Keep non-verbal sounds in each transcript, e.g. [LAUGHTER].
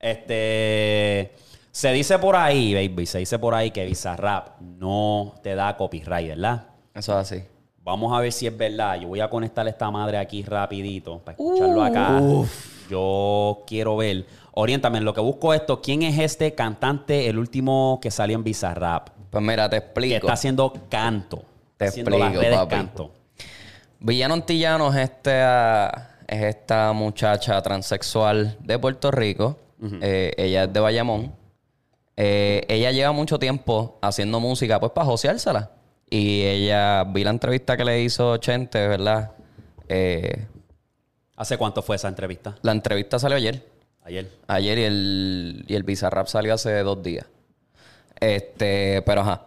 Este. Se dice por ahí, baby, se dice por ahí que Bizarrap no te da copyright, ¿verdad? Eso es así. Vamos a ver si es verdad. Yo voy a conectar esta madre aquí rapidito para escucharlo acá. Yo quiero ver. Oriéntame, en lo que busco esto, ¿quién es este cantante, el último que salió en Bizarrap? Pues mira, te Que explico. está haciendo canto. Te las explico, redes papi. canto. Villano Antillano es, este, es esta muchacha transexual de Puerto Rico. Eh, ella es de Bayamón. Eh, ella lleva mucho tiempo haciendo música, pues para joseársela. Y ella, vi la entrevista que le hizo Chente, ¿verdad? Eh, ¿Hace cuánto fue esa entrevista? la entrevista salió ayer. Ayer. Ayer y el, y el Bizarrap salió hace dos días. Este, pero ajá.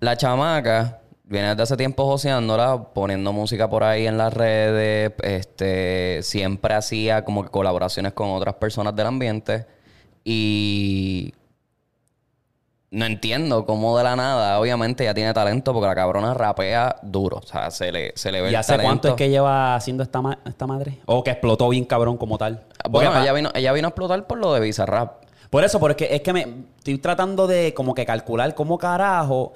La chamaca viene desde hace tiempo joseándola, poniendo música por ahí en las redes. Este, siempre hacía como que colaboraciones con otras personas del ambiente. Y no entiendo cómo de la nada, obviamente ella tiene talento porque la cabrona rapea duro. O sea, se le, se le ve ¿Y el hace cuánto es que lleva haciendo esta, ma- esta madre? ¿O que explotó bien cabrón como tal? Bueno, ella vino, ella vino a explotar por lo de Bizarrap. Por eso, porque es que me estoy tratando de como que calcular cómo carajo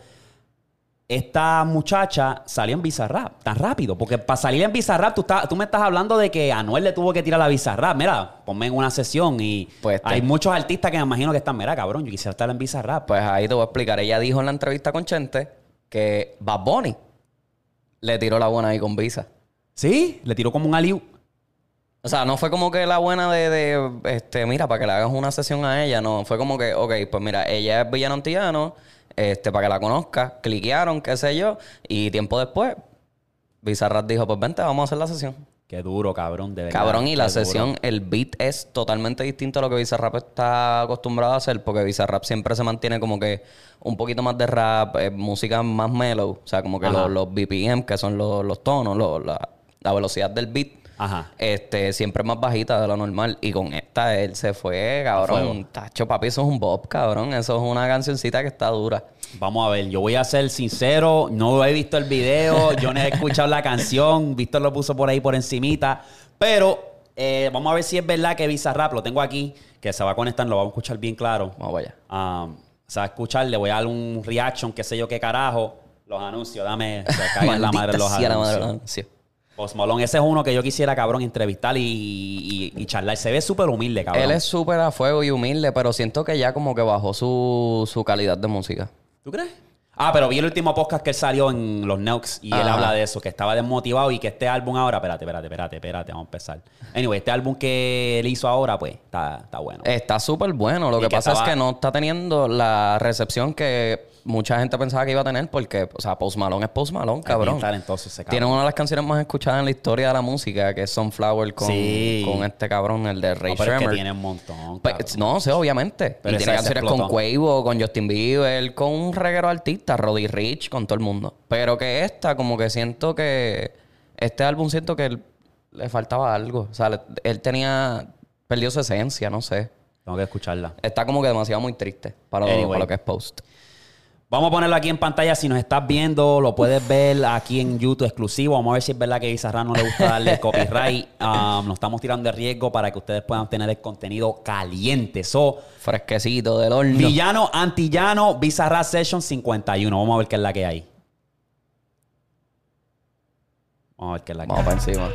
esta muchacha salió en Bizarrap tan rápido. Porque para salir en Bizarrap, tú, tú me estás hablando de que Anuel le tuvo que tirar la Bizarrap. Mira, ponme en una sesión y Pues hay muchos artistas que me imagino que están, mira, cabrón, yo quisiera estar en Bizarrap. Pues ahí te voy a explicar. Ella dijo en la entrevista con Chente que Bad Bunny le tiró la buena ahí con Visa. ¿Sí? Le tiró como un aliu. O sea, no fue como que la buena de, de, este, mira, para que le hagas una sesión a ella, no. Fue como que, ok, pues mira, ella es villano este, para que la conozca, cliquearon, qué sé yo, y tiempo después, Bizarrap dijo, pues vente, vamos a hacer la sesión. Qué duro, cabrón, de verdad. Cabrón, y la qué duro. sesión, el beat es totalmente distinto a lo que Bizarrap está acostumbrado a hacer, porque Bizarrap siempre se mantiene como que un poquito más de rap, eh, música más mellow, o sea, como que los, los BPM, que son los, los tonos, los- la, la velocidad del beat, Ajá. este, siempre más bajita de lo normal. Y con esta él se fue, cabrón. Tacho, papi, eso es un bob, cabrón. Eso es una cancioncita que está dura. Vamos a ver, yo voy a ser sincero, no he visto el video, [LAUGHS] yo no he escuchado la canción, Víctor lo puso por ahí por encimita, pero eh, vamos a ver si es verdad que Bizarrap, lo tengo aquí, que se va a conectar, lo vamos a escuchar bien claro. Vamos allá. Um, se va a escuchar, le voy a dar un reaction, qué sé yo qué carajo, los anuncios, dame, se la madre los la madre los anuncios. Post Malone, ese es uno que yo quisiera, cabrón, entrevistar y, y, y charlar. Se ve súper humilde, cabrón. Él es súper a fuego y humilde, pero siento que ya como que bajó su, su calidad de música. ¿Tú crees? Ah, pero vi el último podcast que él salió en los Nukes y él habla de eso, que estaba desmotivado y que este álbum ahora, espérate, espérate, espérate, espérate, vamos a empezar. Anyway, este álbum que él hizo ahora, pues, está, está bueno. Está súper bueno. Lo que que pasa estaba- es que no está teniendo la recepción que mucha gente pensaba que iba a tener porque, o sea, Post Malone es Post Malone, cabrón. talentoso ese Tiene cabrón. una de las canciones más escuchadas en la historia de la música, que es Sunflower con, Sí. con este cabrón, el de Ray No, pero es que Shermer. tiene un montón, Pues, cabrón. no sé, obviamente. Pero y tiene canciones con. Quavo, con Justin Bieber, con un reguero de artistas, Roddy Rich, con todo el mundo. Pero que esta, como que siento que. Este álbum siento que él- le faltaba algo. O sea, le- él tenía. Perdió su esencia, no sé. Tengo que escucharla. Está como que demasiado muy triste para lo, Anyway. para lo que es post. Vamos a ponerlo aquí en pantalla. Si nos estás viendo, lo puedes ver aquí en YouTube exclusivo. Vamos a ver si es verdad que a Bizarrap no le gusta darle el copyright. [LAUGHS] Um, nos estamos tirando de riesgo para que ustedes puedan tener el contenido caliente. So, Fresquecito del horno. Villano, Antillano, Bizarrap Session 51. Vamos a ver qué es la que hay. Vamos a ver qué es la que Vamos hay. para encima.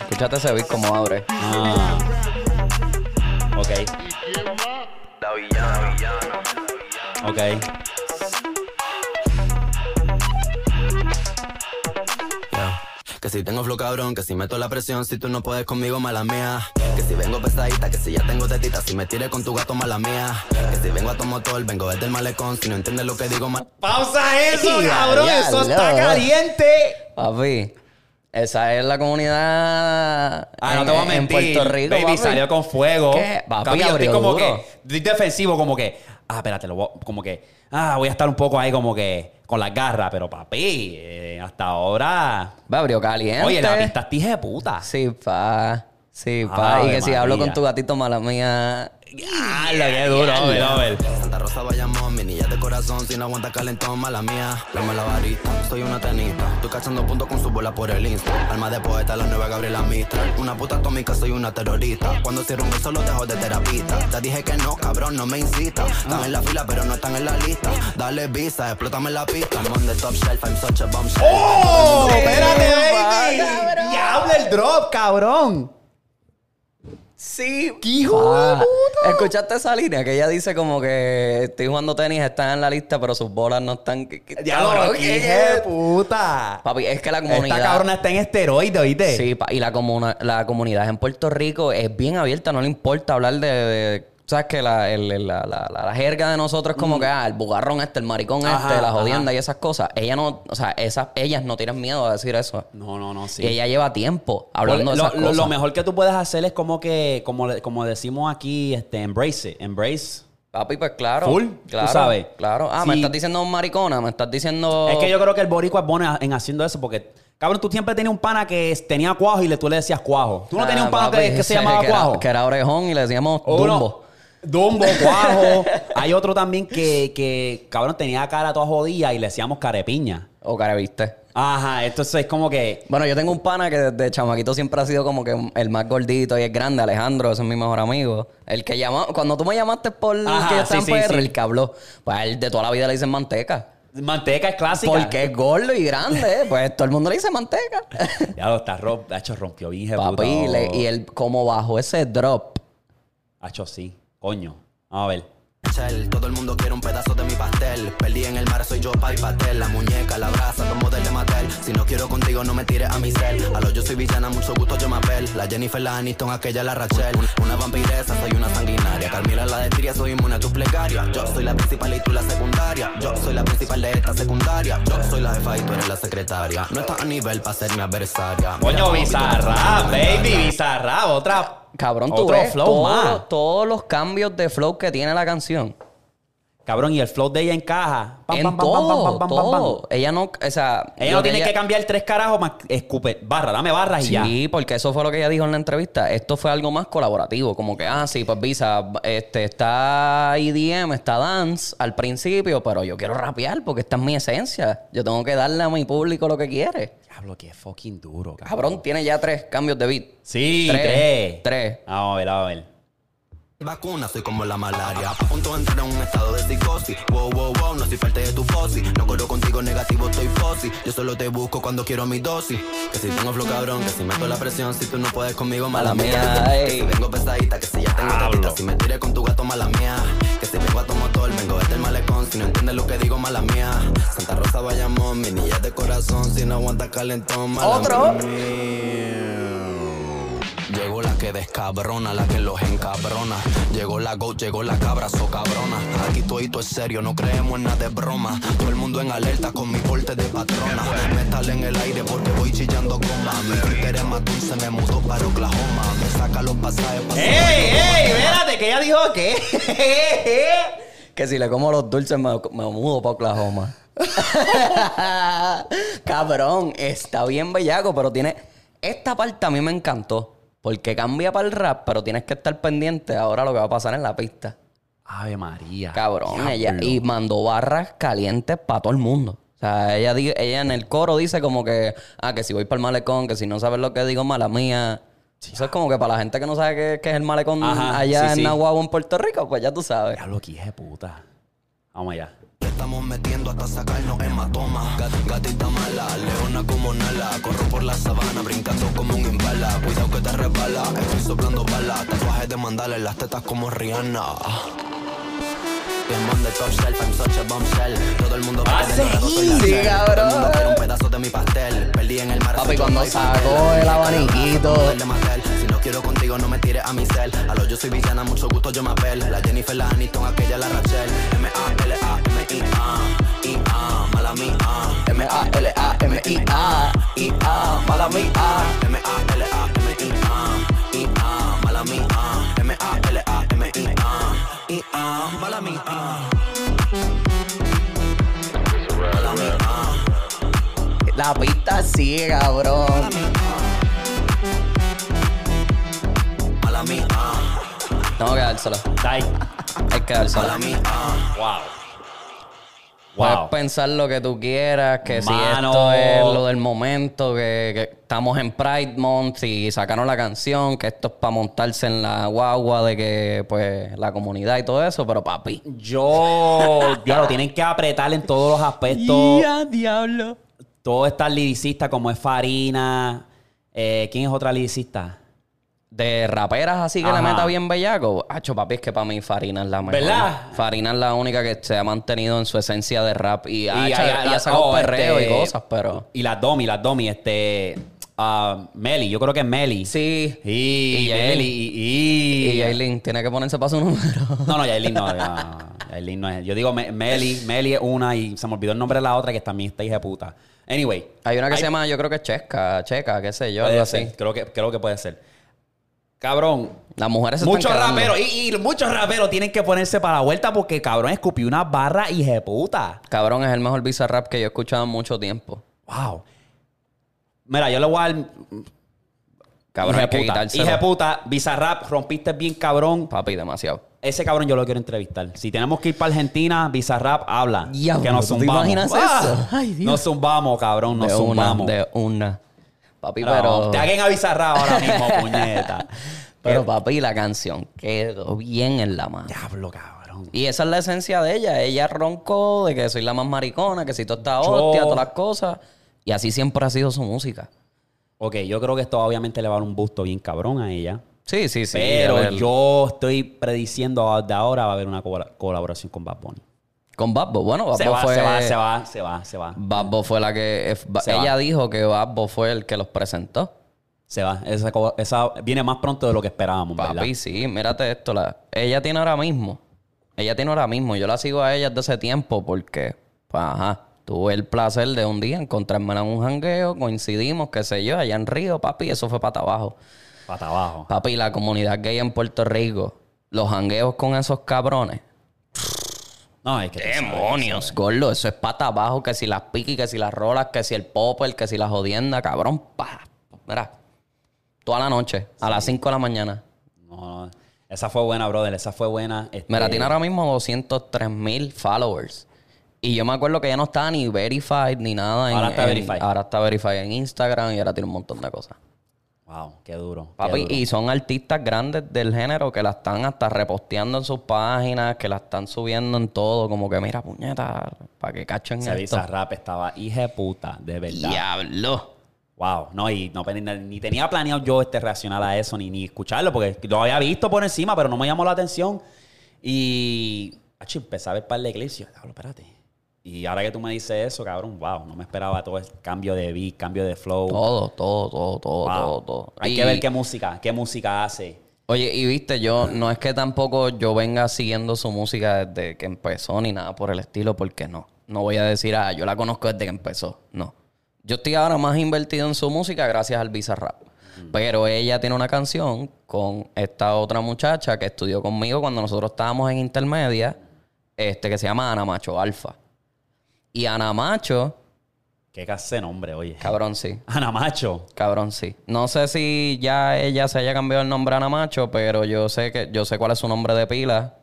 Escúchate ese beat como abre. Ah. Ok, La villana, ok. Yeah. Que si tengo flow cabrón, que si meto la presión, si tú no puedes conmigo, mala mía. Que si vengo pesadita, que si ya tengo tetita, si me tires con tu gato, mala mía. Que si vengo a tu motor, vengo desde el malecón, si no entiendes lo que digo, mal. Pausa eso, [LAUGHS] cabrón. ya, Eso ya. está caliente. Papi, esa es la comunidad Ah, no en, te voy a en mentir. Puerto Rico. Baby papi. salió con fuego. ¿Qué? Papi, Capi, yo estoy abrió como duro. que. Estoy defensivo, como que. Ah, espérate, lo voy- como que. Ah, voy a estar un poco ahí, como que. Con las garras, pero papi, eh, hasta ahora. Va, abrió caliente. Oye, la pista es tija de puta. Sí, pa. Sí, pa. Ave y que si hablo con tu gatito, mala mía. Ah, lo que duro, ver. Santa Rosa, Bayamón, mi niña de corazón, si no aguanta calentón, mala mía. La varita, soy una tenista. Estoy cachando puntos con su bola por el Insta. Alma de poeta, la nueva Gabriela Mistral. Una puta atómica, soy una terrorista. Cuando cierro un beso, lo dejo de terapista. Te dije que no, cabrón, no me incita. Están en la fila, pero no están en la lista. Dale visa, explótame la pista. I'm on the top shelf, I'm such a bombshell. ¡Oh! ¡Espérate, baby! ¡Diablo el drop, cabrón! Sí. ¡Qué hijo de puta! ¿Escuchaste esa línea? Que ella dice como que estoy jugando tenis, están en la lista, pero sus bolas no están. ¿Qué- qué- ¡Diablo, cabrón, qué qué- hijo de puta! Papi, es que la comunidad. Esta cabrona está en esteroide, ¿oíste? Sí, pa- y la, comuna- la comunidad en Puerto Rico es bien abierta, no le importa hablar de. de- ¿Sabes que la, el- la, la- la- la jerga de nosotros es como que, ah, el bugarrón este, el maricón Mm. Ajá, este, la jodienda ajá. y esas cosas? Ella no, o sea, esas, ellas no tienen miedo a decir eso. No, no, no, sí. Y ella lleva tiempo hablando de esas lo- cosas. lo mejor que tú puedes hacer es como que, como, como decimos aquí, este, embrace it. Embrace. Papi, pues claro. Full, tú claro, sabes. Claro. Ah, me estás diciendo maricona, me estás diciendo. Es que yo creo que el boricua es bueno en haciendo eso porque, cabrón, tú siempre tenías un pana que tenía cuajo y le, tú le decías cuajo. Tú no Ah, tenías un pana papi, que, que se llamaba que era- cuajo. que era orejón y le decíamos O uno- Dumbo. Cuajo. Hay otro también que, que, cabrón, tenía cara toda jodida y le decíamos carepiña. O careviste. Ajá, entonces es como que... Bueno, yo tengo un pana que desde chamaquito siempre ha sido como que el más gordito y es grande, Alejandro, ese es mi mejor amigo. El que llamó, cuando tú me llamaste por Ajá, que yo estaba sí, en sí, PR, sí. el que habló, pues a él de toda la vida le dicen manteca. Manteca es clásica. Porque es gordo y grande, [LAUGHS] pues todo el mundo le dice manteca. [LAUGHS] Ya lo está ro- Hacho, rompió bien. Papi, le- y él como bajo ese drop. Hacho, sí. Coño. Vamos a ver. Todo el mundo quiere un pedazo de mi pastel. Perdí en el mar, soy yo, Pai Patel. La muñeca, la brasa, los modelos de Mattel. Si no quiero contigo, no me tires a mi cel. A lo yo soy villana, mucho gusto, yo me apel. La Jennifer, la Aniston, aquella, la Rachel. Una vampiresa, soy una sanguinaria. Carmila, la de Tiria, soy inmune a tu plegaria. Yo soy la principal y tú la secundaria. Yo soy la principal de esta secundaria. Yo soy la jefa y tú eres la secretaria. No estás a nivel para ser mi adversaria. Coño, papi, baby, Bizarrap. Otra... Cabrón, tú Otro ves flow todo- más. todos los cambios de flow que tiene la canción. Cabrón, y el flow de ella encaja. Pam, en pam, pam, todo, pam, pam, pam, pam, pam, todo. pam. Ella no, o sea... Ella lo no tiene que cambiar tres carajos más escupe. Barra, dame barras y ya. Sí, porque eso fue lo que ella dijo en la entrevista. Esto fue algo más colaborativo. Como que, ah, sí, pues Visa, este, está EDM, está dance al principio, pero yo quiero rapear porque esta es mi esencia. Yo tengo que darle a mi público lo que quiere. Diablo, que fucking duro, cabrón. Cabrón, tiene ya tres cambios de beat. Sí, Tres. tres. Tres. Vamos a ver, vamos a ver. Vacuna, soy como la malaria. A punto de entrar en un estado de psicosis. Wow, wow, wow, no soy parte de tu posi. No corro contigo negativo, estoy posi. Yo solo te busco cuando quiero mi dosis. Que si tengo flow cabrón, que si meto la presión, si tú no puedes conmigo, mala mía. Que si vengo pesadita, que si ya tengo tetita, si me tiré con tu gato, mala mía. Que si vengo a tu motor, vengo desde el malecón. Si no entiendes lo que digo, mala mía. Santa Rosa, Bayamón, mi niña de corazón. Si no aguanta calentón, mala Otro. mía. Llegó la que descabrona, la que los encabrona. Llegó la go, llegó la cabra, so cabrona. Aquí todo es serio, no creemos en nada de broma. Todo el mundo en alerta con mi porte de patrona. Metal en el aire porque voy chillando goma. Mi es más dulce, me mudó para Oklahoma. Me saca los pasajes para ¡Ey, ey! Espérate, que ella dijo que. [LAUGHS] Que si le como los dulces me, me mudo para Oklahoma. [LAUGHS] Cabrón, está bien bellaco, pero tiene... Esta parte a mí me encantó. Porque cambia para el rap, pero tienes que estar pendiente ahora lo que va a pasar en la pista. Ave María. Cabrón, ella... Y mandó barras calientes para todo el mundo. O sea, ella, ella en el coro dice como que... Ah, que si voy para el malecón, que si no sabes lo que digo, mala mía. Eso es como que para la gente que no sabe qué, qué es el malecón Ajá, allá sí, en sí. Nahuatl en Puerto Rico, pues ya tú sabes. Diablo, que hija de puta. Vamos allá. Estamos metiendo hasta sacarnos hematoma. Gat- gatita mala, leona como Nala. Corro por la sabana, brincando como un imbala. Cuidado que te resbala, estoy soplando balas. Tatuajes de mandala en las tetas como Rihanna. I'm on the top shelf, I'm such a bombshell. Todo el mundo Va a quiere el dorado, soy la seguir, Shell. cabrón. Todo el mundo quiere un pedazo de mi pastel. Perdí en el mar. Papi, cuando sacó el abaniquito. Si no quiero contigo, no me tires a mi cel. A lo yo soy villana, mucho gusto, yo me apel. La Jennifer, la Aniston, aquella, la Rachel. M-A-L-A-M-I-A. I-A, mala mía. M-A-L-A-M-I-A. I-A, mala mía. M-A-L-A-M-I-A. I-A, mala mía. M-A-L-A-M-I-A. I-A, mala mía. La pista sigue, cabrón. Mala mía. Tengo que dársela. Hay que dársela. Mala mía. Wow. Puedes Wow. pensar lo que tú quieras, que si esto es lo del momento, que, que estamos en Pride Month y sacaron la canción, que esto es para montarse en la guagua de que, pues, la comunidad y todo eso, pero papi. Yo, claro, tienen que apretar en todos los aspectos. diablo! Todo está liricista como es Farina. Eh, ¿Quién es otra liricista? De raperas así que Ajá. le meta bien bellaco. Hacho, papi, es que para mí Farina es la mejor. ¿Verdad? Farina es la única que se ha mantenido en su esencia de rap. Y, ha Y- hecho- y- y ha sacado oh, perreo este, y cosas, pero... Y las Domi, las Domi, este. ah, Meli, yo creo que es Meli. Sí. Y, Y Meli. Yailin. Y, Y Aileen tiene que ponerse para su [LAUGHS] número. No, no, Yailin no. ya, Yailin no es. Yo digo Me- Meli. Meli es una y se me olvidó el nombre de la otra que también está hija de puta. Anyway. Hay una que Hay- se llama, yo creo que es Checa, Checa, qué sé yo, algo así. Creo que, creo que puede ser. Cabrón. Las mujeres se Muchos raperos. Y, y muchos raperos tienen que ponerse para la vuelta porque cabrón escupió una barra de puta. Cabrón, es el mejor bizarrap que yo he escuchado en mucho tiempo. Wow. Mira, yo le voy a dar. Cabrón, hay que. Hija de puta, Bizarrap, rompiste bien cabrón. Papi, demasiado. Ese cabrón yo lo quiero entrevistar. Si tenemos que ir para Argentina, Bizarrap habla. Diablo, que nos ¿tú te zumbamos. imaginas ¡Ah! eso? Ay, Dios. Nos zumbamos, cabrón, nos de una, zumbamos. de una. Papi, pero... Te hagan a Bizarrap ahora mismo, [LAUGHS] puñeta. Pero papi, la canción quedó bien en la mano. Diablo, cabrón. Y esa es la esencia de ella. Ella roncó de que soy la más maricona, que si tú estás hostia, todas las cosas. Y así siempre ha sido su música. Ok, yo creo que esto obviamente le va a dar un busto bien cabrón a ella. Sí, sí, sí. pero yo estoy prediciendo de ahora va a haber una col- colaboración con Bad Bunny. Con Babbo. Bueno, Babbo Se va, fue... se va, se va, se va, se va. Babbo fue la que... Se ella va. dijo que Babbo fue el que los presentó. Se va. Esa, viene más pronto de lo que esperábamos, ¿verdad? Papi, sí, mírate esto. La, ella tiene ahora mismo. Ella tiene ahora mismo. Yo la sigo a ella desde ese tiempo porque, pues, ajá, tuve el placer de un día encontrarme en un jangueo, coincidimos, qué sé yo, allá en Río, papi, eso fue para abajo. Pata abajo. Papi, la comunidad gay en Puerto Rico, los jangueos con esos cabrones. No, es que... sabes, Demonios, gordo, eso es pata abajo, que si las piqui, que si las rolas, que si el popper, que si la jodienda, cabrón, pa. Mira, toda la noche, a las 5 de la mañana. No, no. Esa fue buena, brother. Esa fue buena. Este, Mira, tiene ahora mismo 203 mil followers. Y yo me acuerdo que ya no estaba ni verified ni nada. en- Ahora está en- verified. Ahora está verified en Instagram y ahora tiene un montón de cosas. Wow, qué duro. qué Papi, duro. y son artistas grandes del género que la están hasta reposteando en sus páginas, que la están subiendo en todo. Como que, mira, puñeta, para que cachen Ese esto. Bizarrap estaba hija de puta, de verdad. Diablo. Wow, no, y no, ni, ni tenía planeado yo este reaccionar a eso, ni, ni escucharlo, porque lo había visto por encima, pero no me llamó la atención. Y, acho, empecé a ver par de clips y yo, "Diablo, espérate. Y ahora que tú me dices eso, cabrón, wow, no me esperaba todo el cambio de beat, cambio de flow. Todo, todo, todo, todo, Wow. todo, todo. Hay Y- que ver qué música, qué música hace. Oye, y viste, yo no es que tampoco yo venga siguiendo su música desde que empezó ni nada por el estilo, porque no. No voy a decir, ah, yo la conozco desde que empezó. No. Yo estoy ahora más invertido en su música gracias al Bizarrap. Pero ella tiene una canción con esta otra muchacha que estudió conmigo cuando nosotros estábamos en intermedia, este que se llama Ana Macho Alfa. Y Ana Macho, Qué case nombre, oye. cabrón, sí. Ana Macho. Cabrón, sí. No sé si ya ella se haya cambiado el nombre a Ana Macho, pero yo sé que yo sé cuál es su nombre de pila.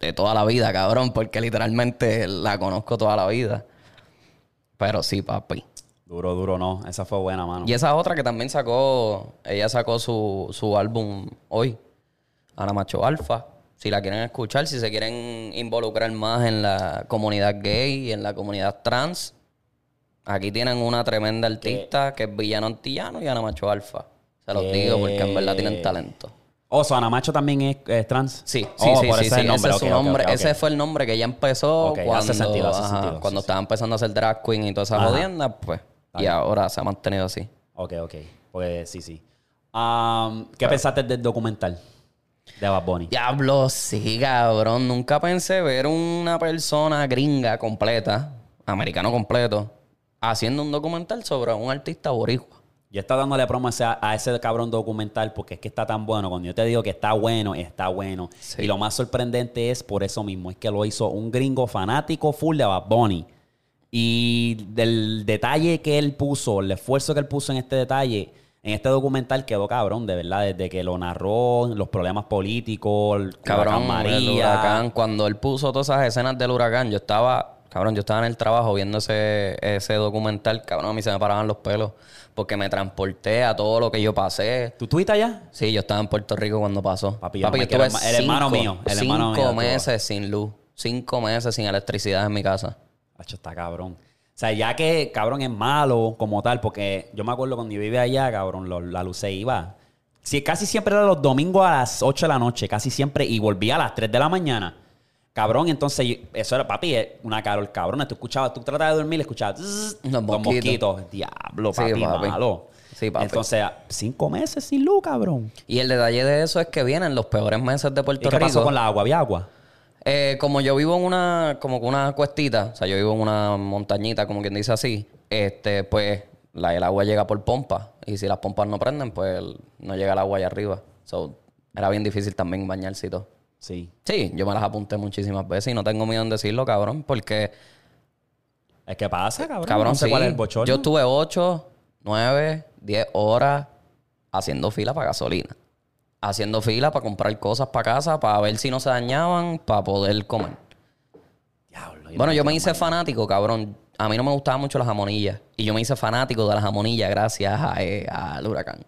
De toda la vida, cabrón, porque literalmente la conozco toda la vida. Pero sí, papi. Duro, duro, no. Esa fue buena, mano. Y esa otra que también sacó, ella sacó su, su álbum hoy, Ana Macho Alfa. Si la quieren escuchar, si se quieren involucrar más en la comunidad gay y en la comunidad trans, aquí tienen una tremenda artista que es Villano Antillano y Ana Macho Alfa. Se los ¿Qué? digo porque en verdad tienen talento. Oso, Ana Macho también es, es trans. Sí, Oh, sí, sí, por sí, ese sí. es el nombre. Ese, es nombre. ese fue el nombre que ella empezó Ok, hace cuando, sentido, hace ajá, sentido, cuando sí, sí. estaba empezando a hacer drag queen y todas esas Ajá. jodiendas, pues. Y ahora se ha mantenido así. Ok, ok. Pues sí, sí. Um, ¿Qué pensaste del documental de Bad Bunny? Diablo, sí, cabrón. Nunca pensé ver una persona gringa completa, americano completo, haciendo un documental sobre un artista boricua. Yo estaba dándole promo a ese, a ese cabrón documental porque es que está tan bueno. Cuando yo te digo que está bueno, está bueno. Sí. Y lo más sorprendente es por eso mismo. Es que lo hizo un gringo fanático full de Bad Bunny. Y del detalle que él puso, el esfuerzo que él puso en este detalle, en este documental quedó cabrón, de verdad, desde que lo narró, los problemas políticos, el Cabrón, huracán María. el huracán. Cuando él puso todas esas escenas del huracán, yo estaba, cabrón, yo estaba en el trabajo viendo ese, ese documental. Cabrón, a mí se me paraban los pelos. Porque me transporté a todo lo que yo pasé. ¿Tú estuviste allá? Sí, yo estaba en Puerto Rico cuando pasó. Papi, Papi, yo el hermano mío, el hermano cinco mío, meses sin luz. Cinco meses sin electricidad en mi casa. Hacho, está cabrón. O sea, ya que cabrón es malo como tal, porque yo me acuerdo cuando yo vivía allá, cabrón, lo- la luz se iba. Sí, casi siempre era los domingos a las 8 de la noche, casi siempre, y volvía a las 3 de la mañana. Cabrón, entonces, eso era, papi, una carol, cabrón. Tú escuchabas, tú tratabas de dormir, escuchabas zzz, Los mosquitos. mosquitos. Diablo, Sí, papi, papi. malo. Sí, papi. Entonces, cinco meses sin luz, cabrón. Y el detalle de eso es que vienen los peores meses de ¿Y Puerto qué Rico. pasó con la agua? ¿Había agua? Eh, como yo vivo en una, como que una cuestita, o sea, yo vivo en una montañita, como quien dice así, este, pues la, el agua llega por pompa. Y si las pompas no prenden, pues no llega el agua allá arriba. So, era bien difícil también bañarse y todo. Sí. Sí, yo me las apunté muchísimas veces y no tengo miedo en decirlo, cabrón, porque, Es que pasa, cabrón. cabrón, no sé sí, cuál es el bochorno. yo estuve 8, 9, 10 horas haciendo fila para gasolina. Haciendo fila para comprar cosas para casa, para ver si no se dañaban, para poder comer. Diablo, Bueno, yo me hice fanático, cabrón. A mí no me gustaban mucho las jamonillas. Y yo me hice fanático de las jamonillas gracias a, eh, al huracán.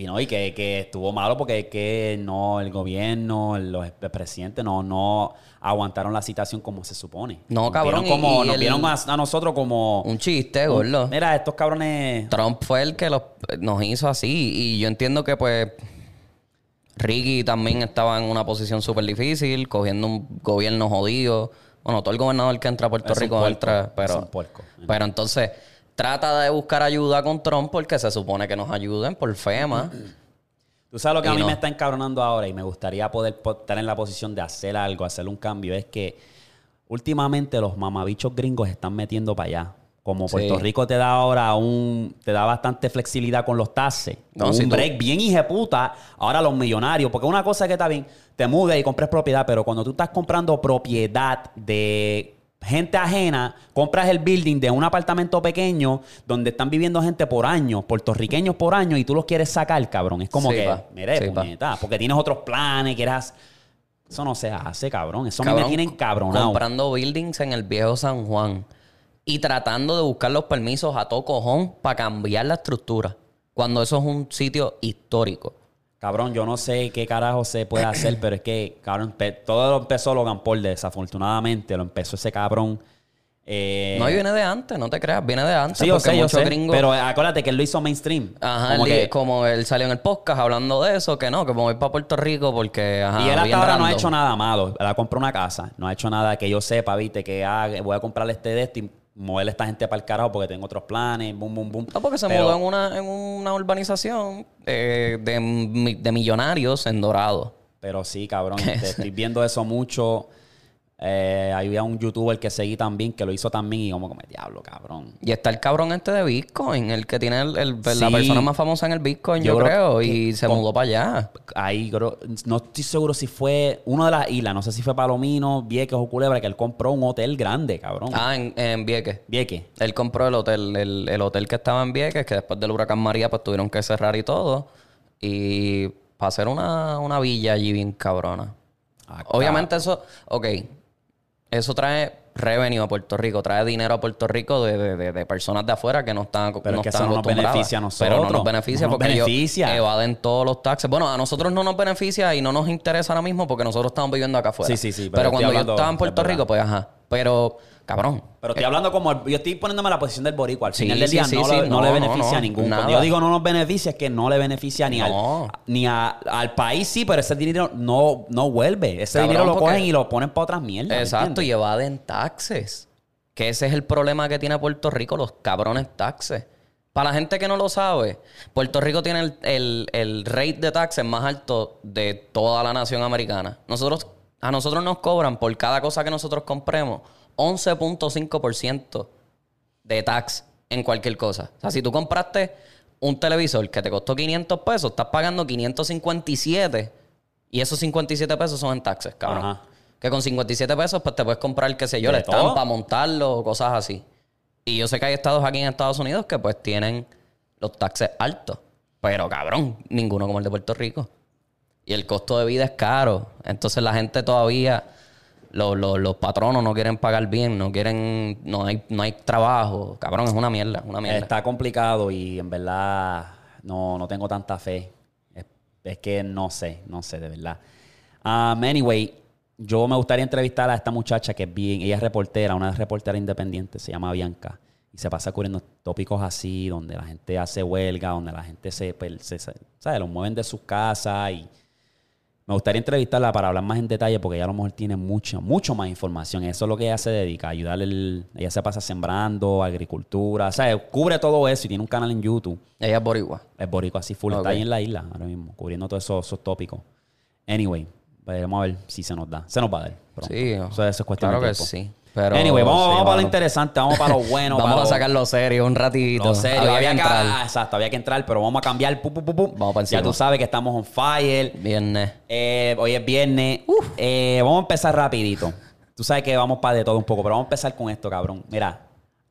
Y no, y que, que estuvo malo porque es que no, el gobierno, los el presidente no, no aguantaron la situación como se supone. No, Nos cabrón, vieron como, y nos el- vieron a, a nosotros como. Un chiste, gordo. Mira, estos cabrones. Trump fue el que los, nos hizo así. Y yo entiendo que, pues, Ricky también estaba en una posición súper difícil, cogiendo un gobierno jodido. Bueno, todo el gobernador que entra a Puerto Es Rico entra, es pero... un puerco. Pero entonces, trata de buscar ayuda con Trump porque se supone que nos ayuden por FEMA. Tú sabes lo que Y a mí no. me está encabronando ahora y me gustaría poder po- estar en la posición de hacer algo, hacer un cambio. Es que últimamente los mamabichos gringos están metiendo para allá. Como Puerto Sí. Rico te da ahora un. te da bastante flexibilidad con los taxes. No, un si tú- break bien hijeputa. Ahora los millonarios. Porque una cosa que está bien, te mudes y compres propiedad, pero cuando tú estás comprando propiedad de gente ajena, compras el building de un apartamento pequeño donde están viviendo gente por años, puertorriqueños por año, y tú los quieres sacar, cabrón. Es como Sí, que, pa. mire, Sí, puñeta, porque tienes otros planes, quieras. Eso no se hace, cabrón. Eso mí me Cabrón, tiene encabronado. Comprando buildings en el viejo San Juan y tratando de buscar los permisos a todo cojón para cambiar la estructura. Cuando eso es un sitio histórico. Cabrón, yo no sé qué carajo se puede hacer, pero es que, cabrón, todo lo empezó Logan Paul, desafortunadamente, lo empezó ese cabrón. Eh, no, y viene de antes, no te creas, viene de antes. sí, yo sé, yo sé. gringos- Pero acuérdate que él lo hizo mainstream. Ajá, Como él- que- como él salió en el podcast hablando de eso, que no, que voy para Puerto Rico porque. Ajá, y él hasta ahora no ha hecho nada malo. Él ha comprado una casa. No ha hecho nada que yo sepa, viste, que ah, voy a comprarle este de esto y mover a esta gente para el carajo porque tengo otros planes. Boom, boom, boom. No, porque se Pero- mudó en una, en una urbanización eh, de, mi- de millonarios en Dorado. Pero sí, cabrón, [LAUGHS] te estoy viendo eso mucho. Eh, había un youtuber que seguí también, que lo hizo también, y como que me diablo, cabrón. Y está el cabrón este de Bitcoin, el que tiene el- el- la persona más famosa en el Bitcoin, yo, Yo creo y se con- mudó para allá. Ahí, creo- no estoy seguro si fue uno de las islas, no sé si fue Palomino, Vieques o Culebra, que él compró un hotel grande, cabrón. Ah, en, en Vieques. Vieques. Él compró el hotel, el, el hotel que estaba en Vieques, que después del huracán María pues tuvieron que cerrar y todo. Y para hacer una, una villa allí bien cabrona. Ah, Obviamente eso, ok, eso trae revenue a Puerto Rico, trae dinero a Puerto Rico de, de- de- de personas de afuera que no están Pero no es que están eso no nos beneficia a Pero no nosotros. nos beneficia No nos porque beneficia. ellos evaden todos los taxes. Bueno, a nosotros no nos beneficia y no nos interesa ahora mismo porque nosotros estamos viviendo acá afuera. Sí, sí, sí, pero Pero, cuando yo estaba en Puerto. Rico, pues ajá. Pero, cabrón, Pero estoy hablando como. yo estoy poniéndome la posición del boricua. Al Sí, final del sí, día sí, no, sí. le, no No, le no, beneficia no, a ningún. nada. Cuando yo digo no nos beneficia, es que no le beneficia ni, al, ni a- al país, sí, pero ese dinero no, no vuelve. Ese Cabrón, dinero lo cogen y lo ponen para otras mierdas. ¿me Exacto, y evaden taxes. Que ese es el problema que tiene Puerto Rico, los cabrones taxes. Para la gente que no lo sabe, Puerto Rico tiene el, el- el rate de taxes más alto de toda la nación americana. Nosotros, a nosotros nos cobran por cada cosa que nosotros compremos 11.5% de tax en cualquier cosa. O sea, si tú compraste un televisor que te costó 500 pesos, estás pagando 557 y esos 57 pesos son en taxes, cabrón. Ajá. Que con 57 pesos, pues te puedes comprar, qué sé yo, la estampa, todo. montarlo o cosas así. Y yo sé que hay estados aquí en Estados Unidos que pues tienen los taxes altos. Pero cabrón, ninguno como el de Puerto Rico. Y el costo de vida es caro. Entonces la gente todavía, los, los- los patronos no quieren pagar bien, no quieren, no hay, no hay trabajo. Cabrón, es una mierda, una mierda. Está complicado y en verdad no, no tengo tanta fe. Es, que no sé, no sé, de verdad. Um, anyway, yo me gustaría entrevistar a esta muchacha que es bien, ella es reportera, una reportera independiente, se llama Bianca. Y se pasa cubriendo tópicos así, donde la gente hace huelga, donde la gente se, pues, se, se- ¿sabes? Los mueven de sus casas y me gustaría entrevistarla para hablar más en detalle porque ella a lo mejor tiene mucho, mucho más información. Eso es lo que ella se dedica, ayudarle. el- ella se pasa sembrando, agricultura, o sea, cubre todo eso y tiene un canal en YouTube. Ella es boricua. Es boricua así full, está ahí en la isla ahora mismo, cubriendo todos esos, esos tópicos. Anyway, vamos a ver si se nos da. Se nos va a dar. pronto. Sí, Eso, eso es cuestión claro de que tiempo. sí. Pero anyway, vamos, sí, vamos para lo interesante, vamos para lo [LAUGHS] bueno. para Vamos a lo- sacarlo serio un ratito. lo serio, Había había, que que, entrar. ah, exacto, había que entrar, pero vamos a cambiar. pu, pu, pu, pu. Vamos para ya tú sabes que estamos on fire. Viernes. Eh, hoy es viernes. Eh, vamos a empezar rapidito. Tú sabes que vamos para de todo un poco, pero vamos a empezar con esto, cabrón. Mira,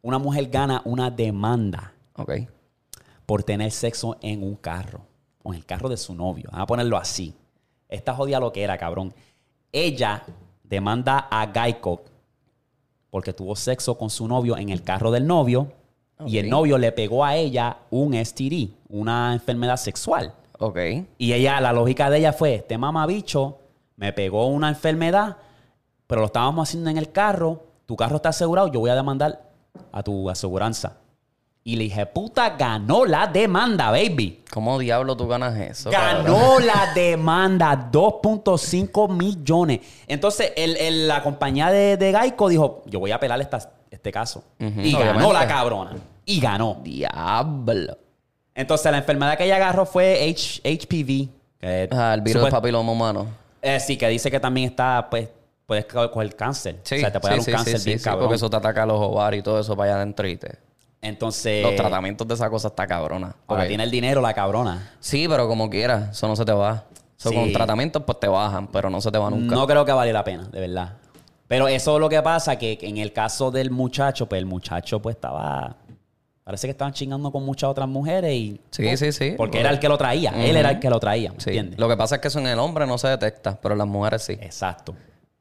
una mujer gana una demanda Ok. por tener sexo en un carro. O en el carro de su novio. Vamos a ponerlo así. Esta jodida lo que era, cabrón. Ella demanda a Geico porque tuvo sexo con su novio en el carro del novio. Y el novio le pegó a ella un STD, una enfermedad sexual. Ok. Y ella, la lógica de ella fue, este mamabicho me pegó una enfermedad, pero lo estábamos haciendo en el carro, tu carro está asegurado, yo voy a demandar a tu aseguranza. Y le dije, puta, ganó la demanda, baby. ¿Cómo diablo tú ganas eso? cabrón? Ganó la demanda, 2.5 millones. Entonces, el- el- la compañía de, de Geico dijo, yo voy a apelar esta- este caso. Y ganó la cabrona. Y ganó. Diablo. Entonces, la enfermedad que ella agarró fue H- HPV. que Ah, el virus del papiloma humano. eh, sí, que dice que también está, pues, puedes co- coger cáncer. Sí, o sea, te puede sí, dar un sí, cáncer sí, bien sí, cabrón. porque eso te ataca los ovarios y todo eso para allá adentro y te... Entonces, Los tratamientos de esa cosa está cabrona. Ok. tiene el dinero la cabrona. Sí, pero como quieras, eso no se te va. Eso Sí. con tratamientos pues te bajan, pero no se te va nunca. No creo que vale la pena, de verdad. Pero eso es lo que pasa, que en el caso del muchacho, pues el muchacho pues estaba... Parece que estaban chingando con muchas otras mujeres y... Sí, sí, sí. Porque era el que lo traía. Él era el que lo traía, ¿me Sí. entiendes? Lo que pasa es que eso en el hombre no se detecta, pero en las mujeres sí. Exacto.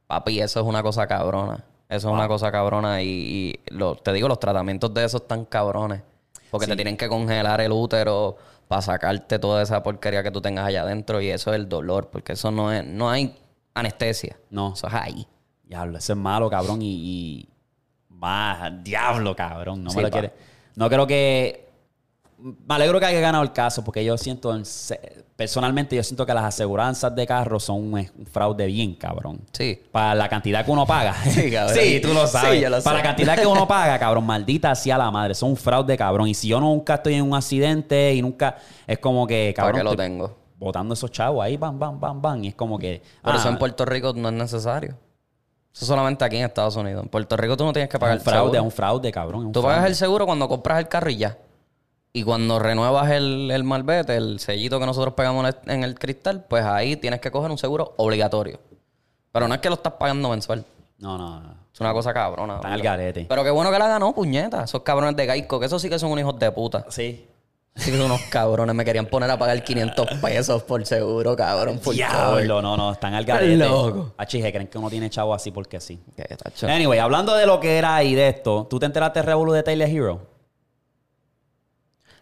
Papi, eso es una cosa cabrona. Eso es una cosa cabrona. Y, y lo- te digo, los tratamientos de esos están cabrones. Porque te tienen que congelar el útero para sacarte toda esa porquería que tú tengas allá adentro. Y eso es el dolor, porque eso no es, no hay anestesia. No. Eso es ahí. Diablo, eso es malo, cabrón. Y. y... Diablo, cabrón. No Sí, me lo pa. quiere. No creo que. Me alegro que haya ganado el caso, porque yo siento, personalmente, yo siento que las aseguranzas de carro son un, un fraude bien, cabrón. Sí. Para la cantidad que uno paga. [LAUGHS] Sí, cabrón. Sí, tú lo sabes. Sí, yo lo Para sé. la cantidad que uno [LAUGHS] paga, cabrón, maldita sea la madre. Son un fraude, cabrón. Y si yo nunca estoy en un accidente y nunca. Es como que, ¿Para cabrón. qué lo tengo? Botando esos chavos ahí, bam, bam, bam, bam. Y es como que. Por eso ah, en Puerto Rico no es necesario. Eso solamente aquí en Estados Unidos. En Puerto Rico tú no tienes que pagar un fraude, seguro. es un fraude, cabrón. un Tú pagas el seguro cuando compras el carro y ya. Y cuando renuevas el, el malvete, el sellito que nosotros pegamos en el, cristal, pues ahí tienes que coger un seguro obligatorio. Pero no es que lo estás pagando mensual. No, no, no. Es una cosa cabrona. Está en el garete. Pero qué bueno que la ganó, puñeta. Esos cabrones de Gaico, que esos sí que son unos hijos de puta. Sí. Sí, son unos cabrones. Me querían poner a pagar 500 pesos por seguro, cabrón. Por Diablo, no, no, están al garete. loco. Achije, creen que uno tiene chavo así porque sí. Anyway, hablando de lo que era y de esto, ¿tú te enteraste de Revolu de Taylor Hero?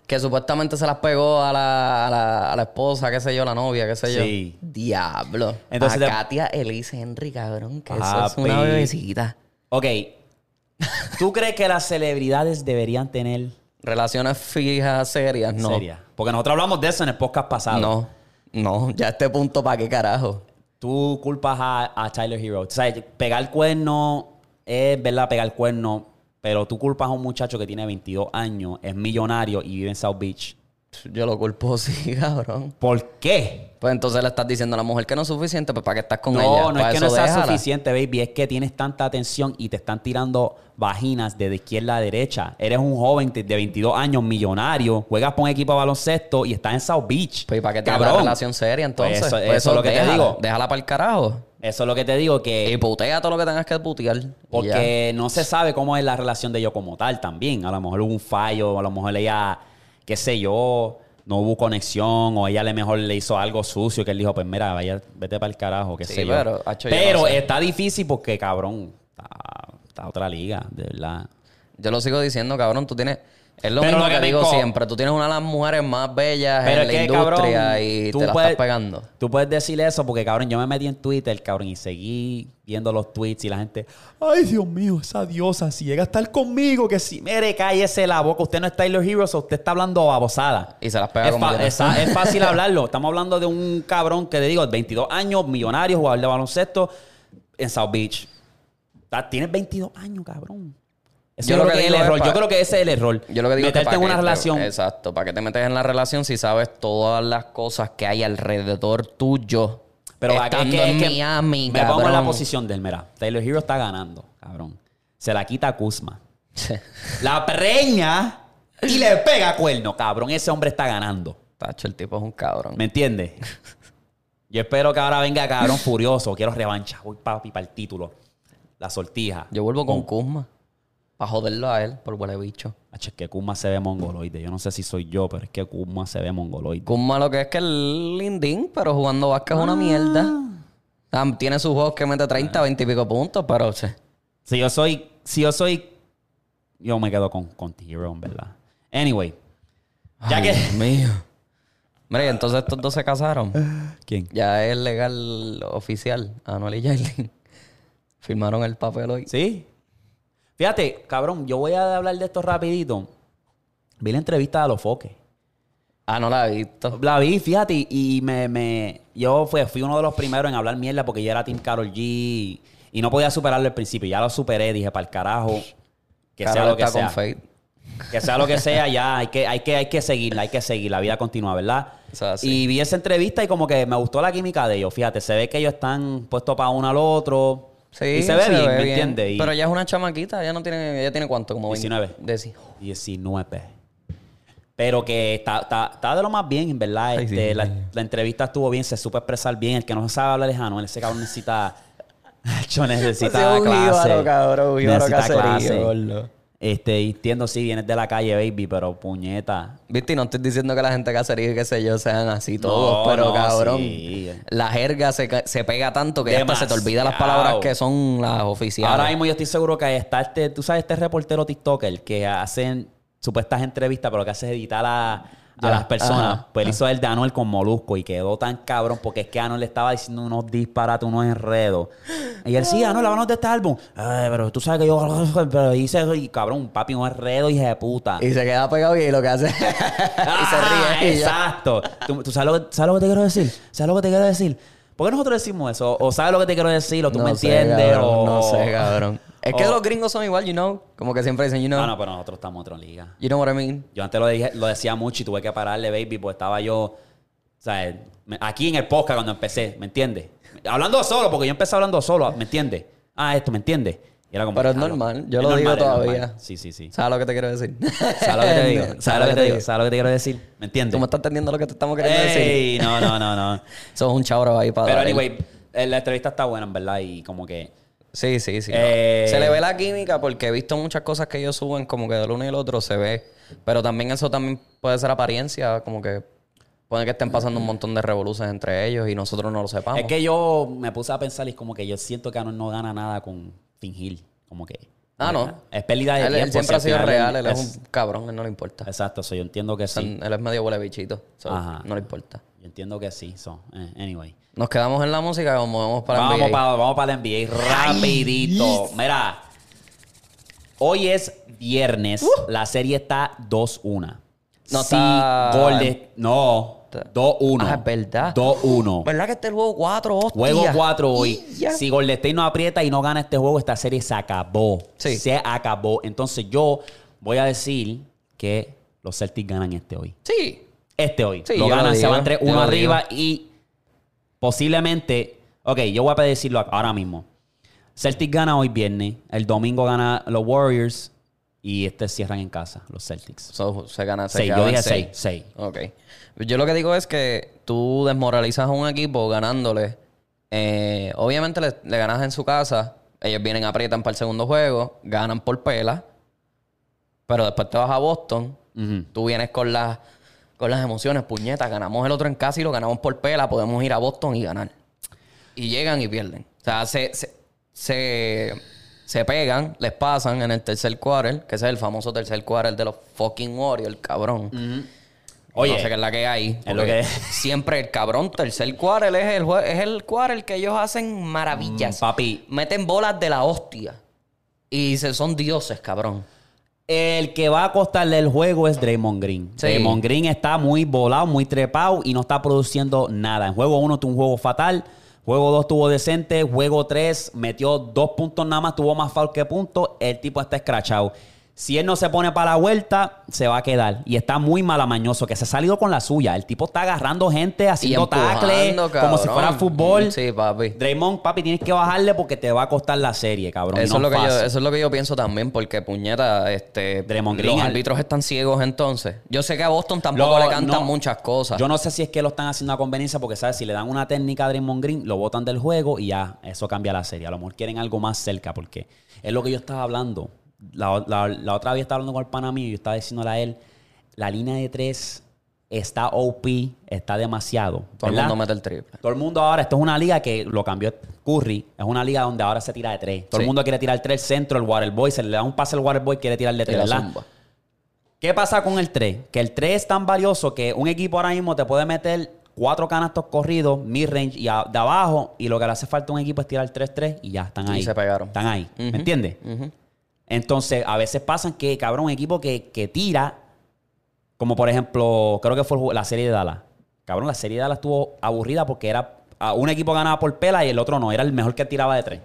Que supuestamente se las pegó a la, a la, a la esposa, qué sé yo, la novia, qué sé yo. Sí. Diablo. Entonces a te- Katia Elise Henry, cabrón, que eso es una bebecita. Ok. [LAUGHS] ¿Tú crees que las celebridades deberían tener Relaciones fijas, serias, no. seria? Porque nosotros hablamos de eso en el podcast pasado. No, no, ya a este punto, ¿para qué carajo? Tú culpas a, a Tyler Hero. O sea, pegar cuerno es verdad, pegar cuerno, pero tú culpas a un muchacho que tiene 22 años, es millonario y vive en South Beach. Yo lo culpo, [LAUGHS] sí, cabrón. ¿Por qué? Pues entonces le estás diciendo a la mujer que no es suficiente, pues ¿para qué estás con no, ella? no Para es que no sea déjala. suficiente, baby. Es que tienes tanta atención y te están tirando vaginas de izquierda a derecha. Eres un joven de de 22 años, millonario, juegas por un equipo de baloncesto y estás en South Beach. Pues ¿y para qué tienes una relación seria entonces? Pues eso- Pues eso es lo que te digo. Déjala para el carajo. Eso es lo que te digo, que... Y putea todo lo que tengas que putear. Porque no se sabe cómo es la relación de ellos como tal también. A lo mejor hubo un fallo, a lo mejor ella qué sé yo, no hubo conexión o ella le mejor le hizo algo sucio que él dijo, pues mira, vaya, vete para el carajo, qué Sí, sé yo. pero, yo Pero no sé. está difícil porque, cabrón, está, está otra liga, de verdad. Yo lo sigo diciendo, cabrón, tú tienes... Es lo Pero mismo lo que, que digo siempre. Tú tienes una de las mujeres más bellas Pero en la que, industria cabrón, y tú te la puedes- estás pegando. Tú puedes decir eso porque, cabrón, yo me metí en Twitter, cabrón, y seguí viendo los tweets y la gente, ay, Dios mío, esa diosa, si llega a estar conmigo, que si, mire, cállese la boca, usted no es Taylor Heroes, usted está hablando babosada. Y se las pega es, como es, es [LAUGHS] fácil hablarlo. Estamos hablando de un cabrón que le digo, 22 años, millonario, jugador de baloncesto en South Beach. Tienes 22 años, cabrón. Yo yo lo creo que que es el error. pa- Yo creo que ese es el error. Yo lo que digo es que Meterte en una qué relación. exacto, para que te metes en la relación si sabes todas las cosas que hay alrededor tuyo. Pero acá es que, en Miami, me pongo en la cabrón. posición de él. Mira, Taylor Hero está ganando, cabrón. Se la quita a Kuzma. La preña y le pega cuerno, cabrón. Ese hombre está ganando. Tacho, el tipo es un cabrón. ¿Me entiendes? Yo espero que ahora venga cabrón furioso. Quiero revancha. Voy papi para el título. La sortija. Yo vuelvo con Kuzma. Para joderlo a él por huele bicho. Acho, es que Kuzma se ve mongoloide. Yo no sé si soy yo, pero es que Kuzma se ve mongoloide. Kuzma lo que es que el lindín, pero jugando básquet es Ah. una mierda. Ah, tiene sus juegos que mete 30, 20 y pico puntos, pero... che, Si yo soy, si yo soy, yo me quedo con, con T-Hero, en verdad. Anyway. Ya Ay, que... Dios mío. Mira, y entonces estos dos se casaron. ¿Quién? Ya es legal oficial. Anuel y Yailin. Firmaron el papel hoy. ¿Sí? Fíjate, cabrón, yo voy a hablar de esto rapidito. Vi la entrevista de los foques. Ah, no la he visto. La vi, fíjate, y- y me, me yo fui, fui uno de los primeros en hablar mierda porque yo era Team Carol G y no podía superarlo al principio. Ya lo superé, dije, para el carajo, que sea lo que sea. Que sea lo que sea, ya [LAUGHS] hay que, hay que, hay que seguir, hay que seguir, la vida continúa, ¿verdad? Y vi esa entrevista y como que me gustó la química de ellos. Fíjate, se ve que ellos están puestos para uno al otro. Sí, y se ve bien, ¿me entiendes? Y Pero ella es una chamaquita. Ella no tiene... Ella tiene cuánto? Como 20. 19. De sí. 19. Pero que está, está, está de lo más bien, en verdad. Ay, Este, la, entrevista estuvo bien, se supo expresar bien. El que no sabe hablar es Anuel. Ese cabrón necesita... [LAUGHS] Yo necesita un clase. jíbaro, cabrón, un jíbaro necesita caserío, clase. gordo. Este, y entiendo, sí, vienes de la calle, baby, pero puñeta. Viste, y no estoy diciendo que la gente cacería y qué sé yo sean así todos, No, pero no, cabrón, sí. la jerga se, se pega tanto que hasta se te olvida las palabras que son las oficiales. Ahora mismo yo estoy seguro que está este, tú sabes, este reportero TikToker que hacen supuestas entrevistas, pero que hace es editar a, a las personas. ajá, pues él hizo el de Anuel con Molusco y quedó tan cabrón porque es que Anuel le estaba diciendo unos disparates, unos enredos. Y él, sí, Anuel, háblanos de este álbum. Ay, pero tú sabes que yo [LAUGHS] pero hice eso y cabrón, papi, un enredo, hija de puta. Y se queda pegado y lo que hace [LAUGHS] y se Ah, ríe. ya. Exacto. ¿Tú, tú sabes, lo que, sabes lo que te quiero decir? ¿Sabes lo que te quiero decir? ¿Por qué nosotros decimos eso? ¿O sabes lo que te quiero decir? ¿O tú me sé, entiendes? cabrón, o... No sé, cabrón. Es que los gringos son igual, you know. Como que siempre dicen, you know. No, no, pero nosotros estamos en otra liga. You know what I mean. Yo antes lo, dije, lo decía mucho y tuve que pararle, baby, porque estaba yo, o sea, aquí en el podcast cuando empecé, ¿me entiendes? Hablando solo, porque yo empecé hablando solo, ¿me entiendes? Ah, esto, ¿me entiendes? Y era como, Pero es normal, yo Es lo normal, digo todavía. Sí, sí, sí. ¿Sabes lo que te quiero decir? ¿Sabes lo que te digo? [LAUGHS] ¿Sabes lo que te digo? ¿Sabes lo que te quiero decir? ¿Me entiendes? Tú me estás entendiendo lo que te estamos queriendo decir. Ey, no, no, no, no. [LAUGHS] Sos un chabro ahí para Pero el- anyway, eh, la entrevista está buena, en verdad, y como que... Sí, sí, sí. no. Eh, Se le ve la química porque he visto muchas cosas que ellos suben como que del uno y el otro se ve. Pero también eso también puede ser apariencia, como que puede que estén pasando un montón de revoluciones entre ellos y nosotros no lo sepamos. Es que yo me puse a pensar y es como que yo siento que Anuel no gana nada con fingir. Como que... Ah, no. Es pérdida de él, él tiempo. siempre si ha sido real, él es es- un cabrón, él no le importa. Exacto, so yo entiendo que O sea, sí. Él es medio huele bichito, so, Ajá. no le importa. Entiendo que sí. So, eh, anyway. Nos quedamos en la música como movemos para vamos, NBA. para, vamos para el NBA rapidito. Mira. Hoy es viernes. La serie está 2-1. Uh. No si está- Golden... No. 2-1. Ah, es verdad. 2-1. ¿Verdad que este es el juego 4, hostia? Juego 4 hoy. Y ya. Si Golden State no aprieta y no gana este juego, esta serie se acabó. Sí. Se acabó. Entonces yo voy a decir que los Celtics ganan este hoy. Sí. Este hoy. Sí, lo ganan, se van 3-1 yo lo arriba y posiblemente. Ok, yo voy a predecirlo ahora mismo. Celtics gana hoy viernes. El domingo gana los Warriors. Y este cierran en casa, los Celtics. So, se gana se Seis, quedan yo dije seis. seis, seis. Ok. Yo lo que digo es que tú desmoralizas a un equipo ganándole. Eh, obviamente le, le ganas en su casa. Ellos vienen, aprietan para el segundo juego. Ganan por pela. Pero después te vas a Boston. Tú vienes con las, con las emociones, puñetas, ganamos el otro en casa y lo ganamos por pela, podemos ir a Boston y ganar. Y llegan y pierden. O sea, se, se, se, se pegan, les pasan en el tercer quarter, que ese es el famoso tercer quarter de los fucking Warriors, cabrón. Oye, no sé qué es la que hay. es lo que- [LAUGHS] Siempre el cabrón, tercer quarter es el, es el quarter que ellos hacen maravillas. Mm, papi. Meten bolas de la hostia. Y se son dioses, cabrón. El que va a costarle el juego es Draymond Green. Sí. Draymond Green está muy volado, muy trepado y no está produciendo nada. En juego 1 tuvo un juego fatal. Juego 2 tuvo decente. Juego 3 metió dos puntos nada más, tuvo más foul que puntos. El tipo está escrachado. Si él no se pone para la vuelta, se va a quedar. Y está muy malamañoso, que se ha salido con la suya. El tipo está agarrando gente, haciendo empujando, tackle, como si fuera fútbol. Sí, papi. Draymond, papi, tienes que bajarle porque te va a costar la serie, cabrón. Eso, no es lo que yo, fácil. eso es lo que yo pienso también, porque puñeta, este, Draymond Green, los árbitros están ciegos entonces. Yo sé que a Boston tampoco Lo- le cantan no, muchas cosas. Yo no sé si es que lo están haciendo a conveniencia porque, ¿sabes? Si le dan una técnica a Draymond Green, lo botan del juego y ya, eso cambia la serie. A lo mejor quieren algo más cerca porque es lo que yo estaba hablando. La, la- la otra vez estaba hablando con el pana mío y yo estaba diciéndole a él, la línea de tres está OP, está demasiado. Todo el mundo mete el triple. Todo el mundo ahora, esto es una liga que lo cambió Curry, es una liga donde ahora se tira de tres. Todo el mundo quiere tirar tres centro, el Waterboy, se le da un pase al Waterboy, quiere tirar de tres, ¿verdad? ¿Qué pasa con el 3? Que el 3 es tan valioso que un equipo ahora mismo te puede meter cuatro canastos corridos, mid-range y a- de abajo, y lo que le hace falta a un equipo es tirar 3-3 y ya están Y ahí. se pegaron. Están ahí. ¿Me entiendes? Ujú. Entonces, a veces pasan que, cabrón, un equipo que, que tira, como por ejemplo, creo que fue el la serie de Dallas. Cabrón, la serie de Dallas estuvo aburrida porque era un equipo ganaba por pela y el otro no. Era el mejor que tiraba de tres.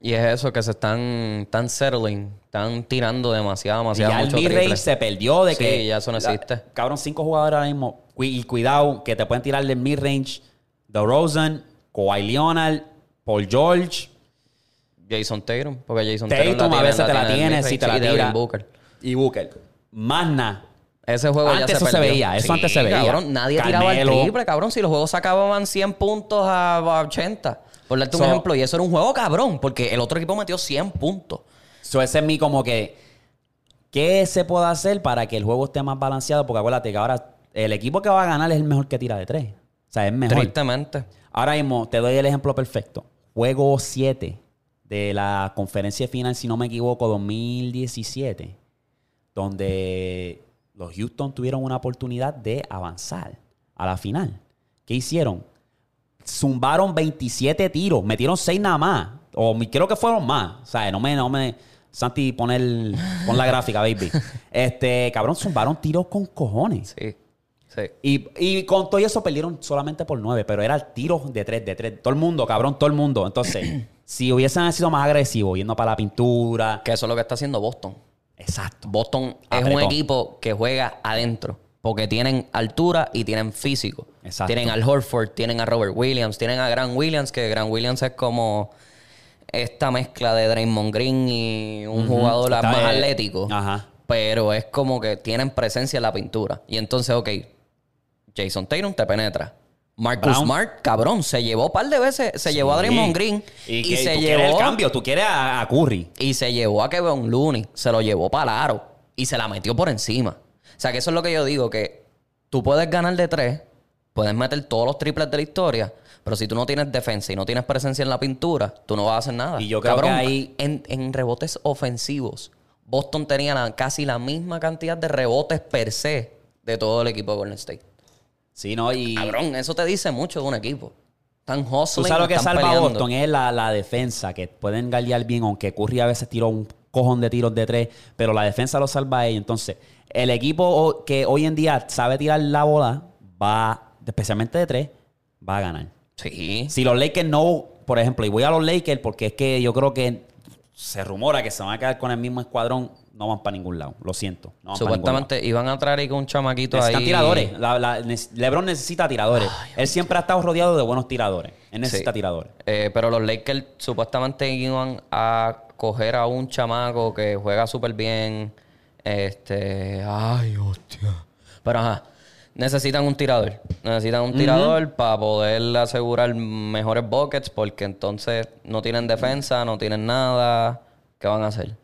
Y es eso, que se están, están settling, están tirando demasiado, Y demasiado ya el mucho mid-range triple. se perdió de Sí, que. ya eso no existe. cabrón, cinco jugadores ahora mismo. Y cuidado, que te pueden tirar del mid-range. The Rosen, Kawhi Leonard, Paul George. Jason Tatum, porque Jason Tatum, Tatum a veces te la tiene en tiene, mid-range, si te la y tira. Booker. Y Booker. Más nada. Ese juego ya Antes se eso se veía, eso antes se veía. Cabrón, nadie tiraba el triple, cabrón. Si los juegos se acababan 100 puntos a, a 80. Por darte un ejemplo. Y eso era un juego cabrón, porque el otro equipo metió 100 puntos. So, ese es mi como que. ¿Qué se puede hacer para que el juego esté más balanceado? Porque acuérdate que ahora el equipo que va a ganar es el mejor que tira de tres. O sea, es mejor. Tristemente. Ahora mismo te doy el ejemplo perfecto. Juego 7 de la conferencia final, si no me equivoco, 2017, donde los Houston tuvieron una oportunidad de avanzar a la final. ¿Qué hicieron? Zumbaron 27 tiros, metieron 6 nada más. O creo que fueron más. O sea, no me, no me. Santi, pon, el, pon la gráfica, baby. [LAUGHS] Este, cabrón, zumbaron tiros con cojones. Sí. Sí. Y, y con todo eso perdieron solamente por nueve, pero era tiros de tres, de tres. Todo el mundo, cabrón, todo el mundo. Entonces, si hubiesen sido más agresivos, yendo para la pintura. Que eso es lo que está haciendo Boston. Exacto. Boston es un equipo que juega adentro. Porque tienen altura y tienen físico. Exacto. Tienen al Horford, tienen a Robert Williams, tienen a Grant Williams, que Grant Williams es como esta mezcla de Draymond Green y un jugador Está, más atlético. ajá. Pero es como que tienen presencia en la pintura. Y entonces, ok, Jason Tatum te penetra. Marcus Brown. Smart, cabrón, se llevó un par de veces, se llevó a Draymond Green Y, y, que se tú quieres el llevó cambio, tú quieres a, a Curry. y se llevó a Kevin Looney, se lo llevó para aro y se la metió por encima. O sea, que eso es lo que yo digo, que tú puedes ganar de tres, puedes meter todos los triples de la historia, pero si tú no tienes defensa y no tienes presencia en la pintura, tú no vas a hacer nada. Y yo creo que ahí- En, en rebotes ofensivos, Boston tenía la- casi la misma cantidad de rebotes per se de todo el equipo de Golden State. Sí, ¿no? Y Cabrón, eso te dice mucho de un equipo. Tú hustling, sabes lo que salva a peleando. Boston es la, la defensa, que pueden galdear bien, aunque Curry a veces tiró un cojón de tiros de tres, pero la defensa lo salva a ellos. Entonces, el equipo que hoy en día sabe tirar la bola, va, especialmente de tres, va a ganar. Sí. Si los Lakers no, por ejemplo, y voy a los Lakers porque es que yo creo que se rumora que se van a quedar con el mismo escuadrón, no van para ningún lado. Lo siento. no. Supuestamente iban a traer ahí con un chamaquito Necesitan ahí. tiradores. La- la- ne- LeBron necesita tiradores. Él siempre ha estado rodeado de buenos tiradores. Él necesita Sí. tiradores. Eh, pero los Lakers supuestamente iban a coger a un chamaco que juega súper bien. Este. Ay, hostia. Pero ajá. Necesitan un tirador. Necesitan un tirador para poder asegurar mejores buckets porque entonces no tienen defensa, no tienen nada. ¿Qué van a hacer?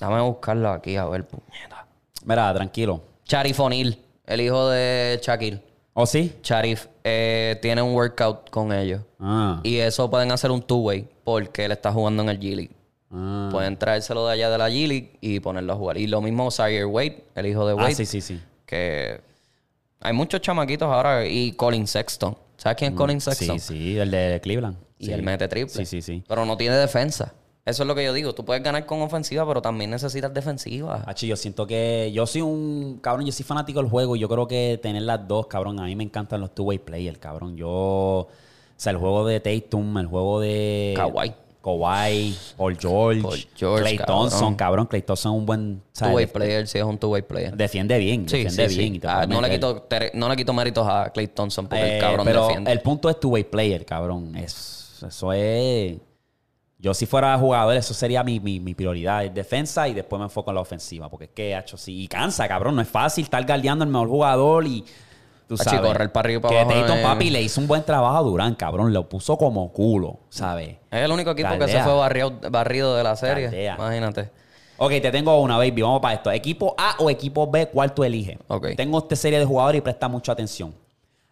Dame buscarlo aquí a ver, puñeta. Mira, tranquilo. Charif O'Neal, el hijo de Shaquille. ¿O sí? Charif eh, tiene un workout con ellos. Ah. Y eso pueden hacer un two-way porque él está jugando en el G-League. ah. Pueden traérselo de allá de la G-League y ponerlo a jugar. Y lo mismo Zaire Wade, el hijo de Ah, Wade. sí, sí, sí. Que hay muchos chamaquitos ahora. Y Colin Sexton. ¿Sabes quién es Colin Sexton? Mm, Sí, sí, el de Cleveland. Y Sí. él mete triple. Sí, sí, sí. Pero no tiene defensa. Eso es lo que yo digo. Tú puedes ganar con ofensiva, pero también necesitas defensiva. Hachi, yo siento que yo soy un cabrón, yo soy fanático del juego y yo creo que tener las dos, cabrón, a mí me encantan los two-way players, cabrón. Yo, o sea, el juego de Tatum, el juego de Kawhi. Kawhi, Paul George, Paul George, Clay cabrón. Thompson, cabrón, Clay Thompson es un buen. Two-way player, sí, es un two-way player. Defiende bien, Sí, defiende sí, bien. sí. Ah, no, le quito, no le quito méritos a Clay Thompson porque Eh, el cabrón pero defiende. el punto es two-way player, cabrón. Es, eso es... Yo si fuera jugador, eso sería mi, mi, mi prioridad. Es defensa y después me enfoco en la ofensiva. Porque es que, hecho sí. Y cansa, cabrón. No es fácil estar guardiando el mejor jugador y... Tú sabes. correr para arriba para que abajo Tatum, papi, le hizo un buen trabajo a Durán, cabrón. Lo puso como culo, ¿sabes? Es el único equipo que se fue barrido, barrido de la serie. Galdea. Imagínate. Ok, te tengo una, baby. Vamos para esto. Equipo A o equipo B, ¿cuál tú eliges? Ok. Tengo esta serie de jugadores y presta mucha atención.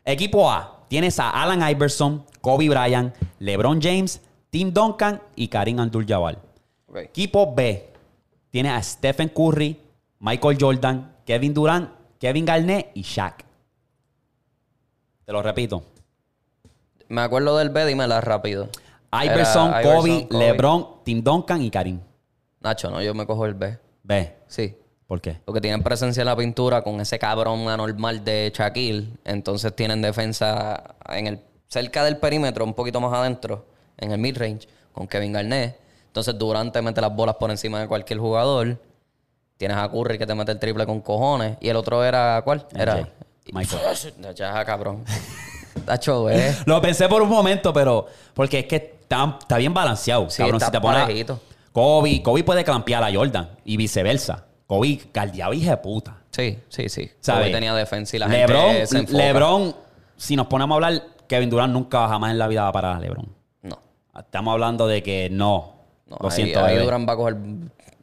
Equipo A, tienes a Alan Iverson, Kobe Bryant, LeBron James, Tim Duncan y Karim Abdul-Jabbar. Equipo B, tienes a Stephen Curry, Michael Jordan, Kevin Durant, Kevin Garnett y Shaq. Te lo repito. Me acuerdo del B, dímela rápido. Iverson, Era Kobe, Iverson, LeBron, Tim Duncan y Karim. Nacho, no, yo me cojo el B. B. Sí. ¿Por qué? Porque tienen presencia en la pintura con ese cabrón anormal de Shaquille. Entonces tienen defensa en el cerca del perímetro, un poquito más adentro, en el mid-range, con Kevin Garnett. Entonces Durant te mete las bolas por encima de cualquier jugador. Tienes a Curry que te mete el triple con cojones. Y el otro era, ¿cuál? Era. Michael. [LAUGHS] Ya, cabrón. [LAUGHS] Tacho, güey. [LAUGHS] Lo pensé por un momento, pero porque es que está, está bien balanceado. Sí, cabrón, está si te pones-. Kobe, Kobe puede clampear a Jordan y viceversa. Kobe guardiaba hija de puta. Sí, sí, sí. ¿Sabes? Kobe tenía defensa y la Lebron, gente se enfoca. Lebron, si nos ponemos a hablar, Kevin Durant nunca jamás en la vida va a parar a Lebron. Estamos hablando de que no. no Lo ahí, siento, ahí. Durant va a coger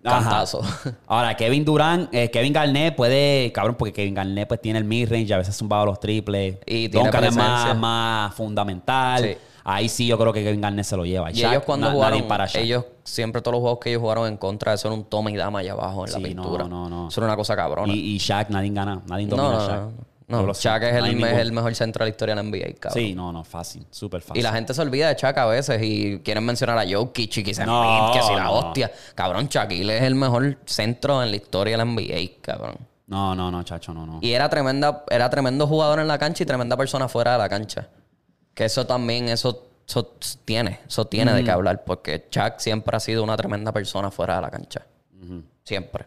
Ajá. cantazo. [LAUGHS] Ahora, Kevin Durant, eh, Kevin Garnett puede, cabrón, porque Kevin Garnett pues tiene el mid-range, a veces zumbaba los triples. Y tiene es más, más fundamental. Sí. Ahí sí yo creo que Kevin Garnett se lo lleva. Y Shaq, ellos cuando na- jugaron, para ellos siempre todos los juegos que ellos jugaron en contra, eso era un toma y dama allá abajo en la Sí, no, pintura. no, no. Eso era una cosa cabrona. Y, y Shaq, nadie gana, nadie no, domina no, a Shaq. No. No. Shaq es No el, mejor centro de la historia de la NBA, cabrón. Sí, no, no, fácil, súper fácil. Y la gente se olvida de Shaq a veces y quieren mencionar a Jokic y se No, que si la hostia. Cabrón, Shaquille es el mejor centro en la historia de la NBA, cabrón. No, no, no, chacho, no, no. Y era tremenda, era tremendo jugador en la cancha y tremenda persona fuera de la cancha. Que eso también, eso, eso tiene, eso tiene de qué hablar, porque Chuck siempre ha sido una tremenda persona fuera de la cancha. Siempre.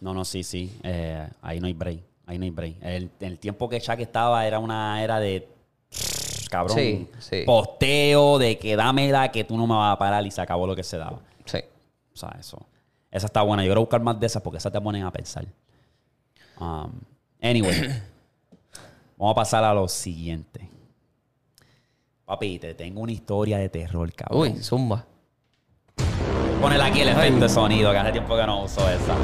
No, no, sí, sí. Eh, ahí no hay break. Ahí no hay break. El, el tiempo que Shaq estaba era una era de. [SNIFFS] Cabrón. Sí, sí. Posteo, de que dámela, que tú no me vas a parar y se acabó lo que se daba. Sí. O sea, eso. Esa está buena. Yo quiero buscar más de esas porque esas te ponen a pensar. Um, anyway. [SNIFFS] Vamos a pasar a lo siguiente. Papi, te tengo una historia de terror, cabrón. Uy, zumba. Ponele aquí el efecto de sonido, que hace tiempo que no uso esa.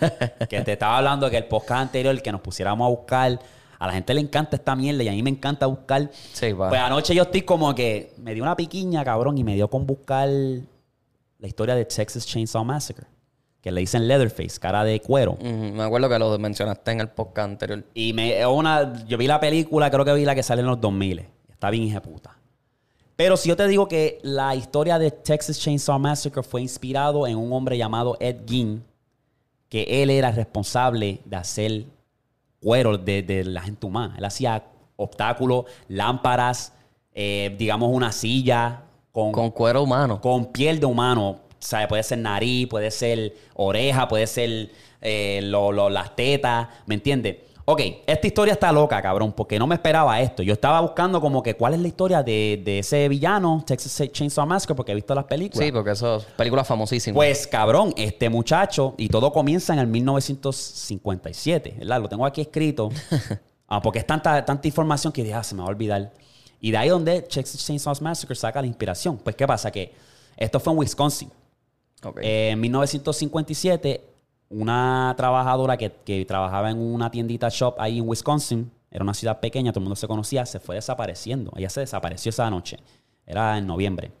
[LAUGHS] que te estaba hablando que el podcast anterior, que nos pusiéramos a buscar. A la gente le encanta esta mierda y a mí me encanta buscar. Sí, va. Pues anoche yo estoy como que me dio una piquiña, cabrón, y me dio con buscar la historia de Texas Chainsaw Massacre. Que le dicen Leatherface, cara de cuero. Me acuerdo que lo mencionaste en el podcast anterior. Y me, una, yo vi la película, creo que vi la que sale en los 2000. Está bien hija puta. Pero si yo te digo que la historia de Texas Chainsaw Massacre fue inspirado en un hombre llamado Ed Gein, que él era responsable de hacer cuero de, de la gente humana. Él hacía obstáculos, lámparas, eh, digamos una silla con, Con cuero humano. con piel de humano. O sea, puede ser nariz, puede ser oreja, puede ser eh, lo- lo- las tetas, ¿me entiendes? Ok, esta historia está loca, cabrón, porque no me esperaba esto. Yo estaba buscando como que cuál es la historia de, de ese villano, Texas Chainsaw Massacre, porque he visto las películas. Sí, porque eso es película famosísima. Pues cabrón, este muchacho, y todo comienza en el 1957, ¿verdad? Lo tengo aquí escrito, [LAUGHS] ah, porque es tanta, tanta información que ya se me va a olvidar. Y de ahí donde Texas Chainsaw Massacre saca la inspiración. Pues, ¿qué pasa? Que esto fue en Wisconsin. Eh, en 1957, una trabajadora que, trabajaba en una tiendita shop ahí en Wisconsin, era una ciudad pequeña, todo el mundo se conocía, se fue desapareciendo. Ella se desapareció esa noche. Era en noviembre.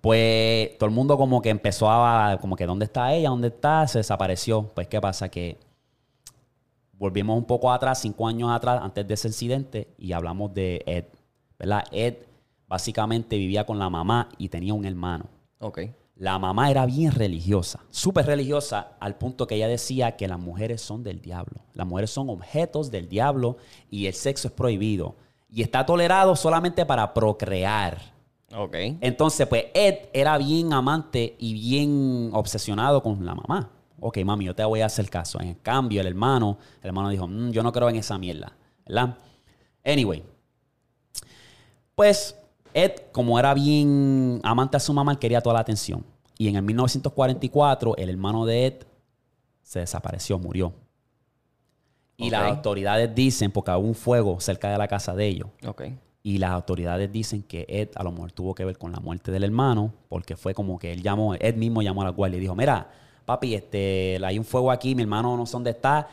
Pues todo el mundo como que empezó a, como que, ¿dónde está ella? ¿Dónde está? Se desapareció. Pues, ¿qué pasa? Que volvimos un poco atrás, cinco años atrás, antes de ese incidente, y hablamos de Ed. ¿Verdad? Ed básicamente vivía con la mamá y tenía un hermano. Ok. La mamá era bien religiosa, súper religiosa, al punto que ella decía que las mujeres son del diablo. Las mujeres son objetos del diablo y el sexo es prohibido. Y está tolerado solamente para procrear. Ok. Entonces, pues Ed era bien amante y bien obsesionado con la mamá. Ok, mami, yo te voy a hacer caso. En cambio, el hermano, el hermano dijo, "Mm, yo no creo en esa mierda. ¿Verdad? Anyway. Pues Ed, como era bien amante a su mamá, él quería toda la atención. Y en el 1944, el hermano de Ed se desapareció, murió. Y las autoridades dicen, porque hubo un fuego cerca de la casa de ellos, y las autoridades dicen que Ed a lo mejor tuvo que ver con la muerte del hermano, porque fue como que él llamó, Ed mismo llamó a la guardia y dijo, mira, papi, este, hay un fuego aquí, mi hermano no sé dónde está.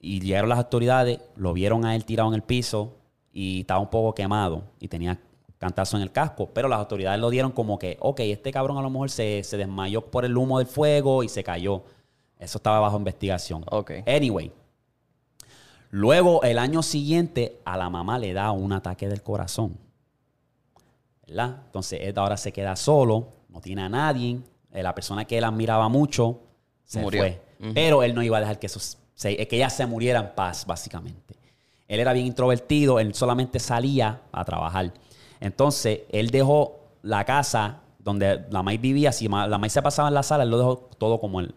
Y llegaron las autoridades, lo vieron a él tirado en el piso y estaba un poco quemado y tenía cantazo en el casco. Pero las autoridades lo dieron como que, ok, este cabrón a lo mejor se, se desmayó por el humo del fuego y se cayó. Eso estaba bajo investigación. Ok. Anyway, Luego, el año siguiente, a la mamá le da un ataque del corazón. ¿Verdad? Entonces, Ed ahora se queda solo, no tiene a nadie. Eh, La persona que él admiraba mucho se Murió. fue. Pero él no iba a dejar que, eso eh, que ella se muriera en paz, básicamente. Él era bien introvertido, él solamente salía a trabajar. Entonces, él dejó la casa donde la maíz vivía. Si la maíz se pasaba en la sala, él lo dejó todo como él.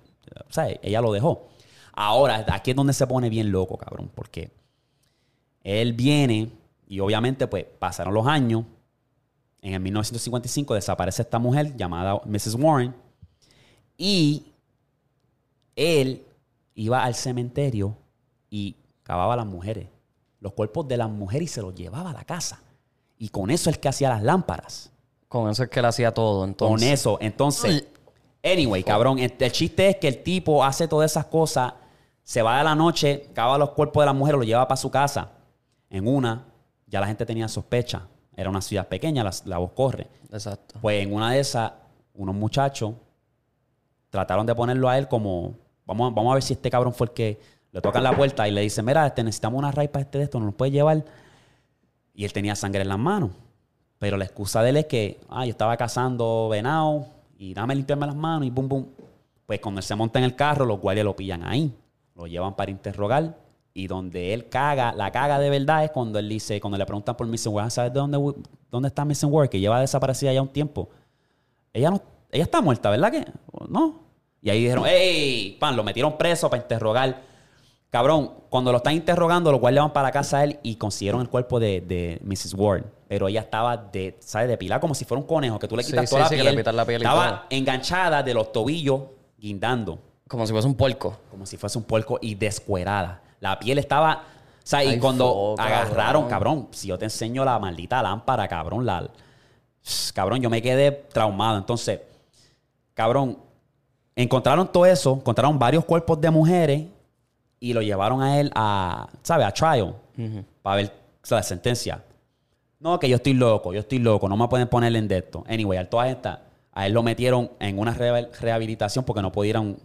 O sea, ella lo dejó. Ahora, aquí es donde se pone bien loco, cabrón, porque él viene y obviamente, pues, pasaron los años. En el 1955 desaparece esta mujer llamada Mrs. Warren y él iba al cementerio y cavaba las mujeres, los cuerpos de las mujeres y se los llevaba a la casa. Y con eso es que hacía las lámparas. Con eso es que él hacía todo, entonces. Con eso. Entonces, anyway, cabrón, el, el chiste es que el tipo hace todas esas cosas, se va de la noche, cava los cuerpos de las mujeres, los lleva para su casa. En una, ya la gente tenía sospecha. Era una ciudad pequeña, la, la voz corre. Exacto. Pues en una de esas, unos muchachos trataron de ponerlo a él como, vamos, a- vamos a ver si este cabrón fue el que le tocan la puerta y le dicen, mira, este, necesitamos una raíz para este de esto, ¿no nos puede llevar? Y él tenía sangre en las manos. Pero la excusa de él es que, ah, yo estaba cazando venado y dame limpiarme las manos y bum, bum. Pues cuando él se monta en el carro, los guardias lo pillan ahí. Lo llevan para interrogar. Y donde él caga, la caga de verdad es cuando él dice, cuando le preguntan por Missing Ward, ¿sabes de dónde, dónde está Missing Ward? Que lleva desaparecida ya un tiempo. Ella no, ella está muerta, ¿verdad que? No. Y ahí dijeron, ¡Ey! Pan, lo metieron preso para interrogar. Cabrón, cuando lo están interrogando, los guardias van para la casa de él y consiguieron el cuerpo de, de Mrs. Ward. Pero ella estaba de, ¿sabes? De pilar como si fuera un conejo, que tú le Sí, quitas sí, toda sí, que la le piel. quitas la piel estaba enganchada de los tobillos, guindando, Como si fuese un puerco. como si fuese un puerco y descuerada. La piel estaba... O sea, y cuando agarraron, cabrón. cabrón, si yo te enseño la maldita lámpara, cabrón, la... Cabrón, yo me quedé traumado. Entonces, cabrón, encontraron todo eso, encontraron varios cuerpos de mujeres y lo llevaron a él a, ¿sabes? A trial para ver o sea, la sentencia. No, que yo estoy loco, yo estoy loco, no me pueden poner en de esto. Anyway, a todas estas, a él lo metieron en una re- rehabilitación porque no pudieron.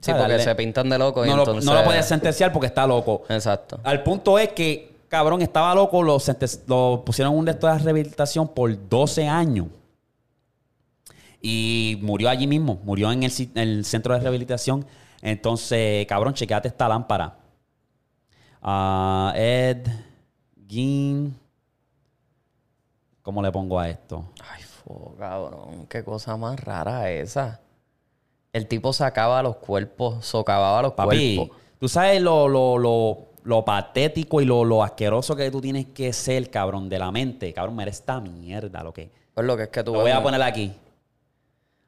Sí, porque Darle- se pintan de loco y no, lo, no lo pueden sentenciar porque está loco. Exacto. Al punto es que, cabrón, estaba loco, lo, lo pusieron en un de de rehabilitación por 12 años. Y murió allí mismo, murió en el, ci- en el centro de rehabilitación. Entonces, cabrón, chequeate esta lámpara. Ah, Ed Gein. ¿Cómo le pongo a esto? Ay, fo, cabrón. Qué cosa más rara esa. El tipo sacaba los cuerpos, socavaba los Papi, cuerpos. tú sabes lo, lo, lo, lo patético y lo, lo asqueroso que tú tienes que ser, cabrón, de la mente. Cabrón, mira esta mierda, lo que... Pues lo que es que tú Lo voy a poner aquí.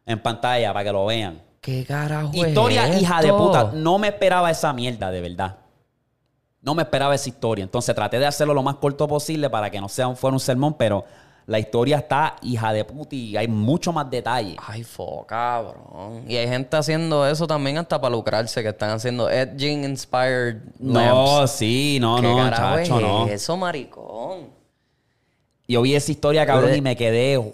En pantalla para que lo vean. ¿Qué carajo Historia es hija de puta. No me esperaba esa mierda, de verdad. No me esperaba esa historia. Entonces traté de hacerlo lo más corto posible para que no sea un, fuera un sermón, pero La historia está hija de puta y hay mucho más detalle. Ay, fo, cabrón. Y hay gente haciendo eso también hasta para lucrarse, que están haciendo edging inspired No, lamps. sí, no, ¿Qué no, carajo chacho, es no. Eso, maricón. Yo vi esa historia, cabrón, y me quedé.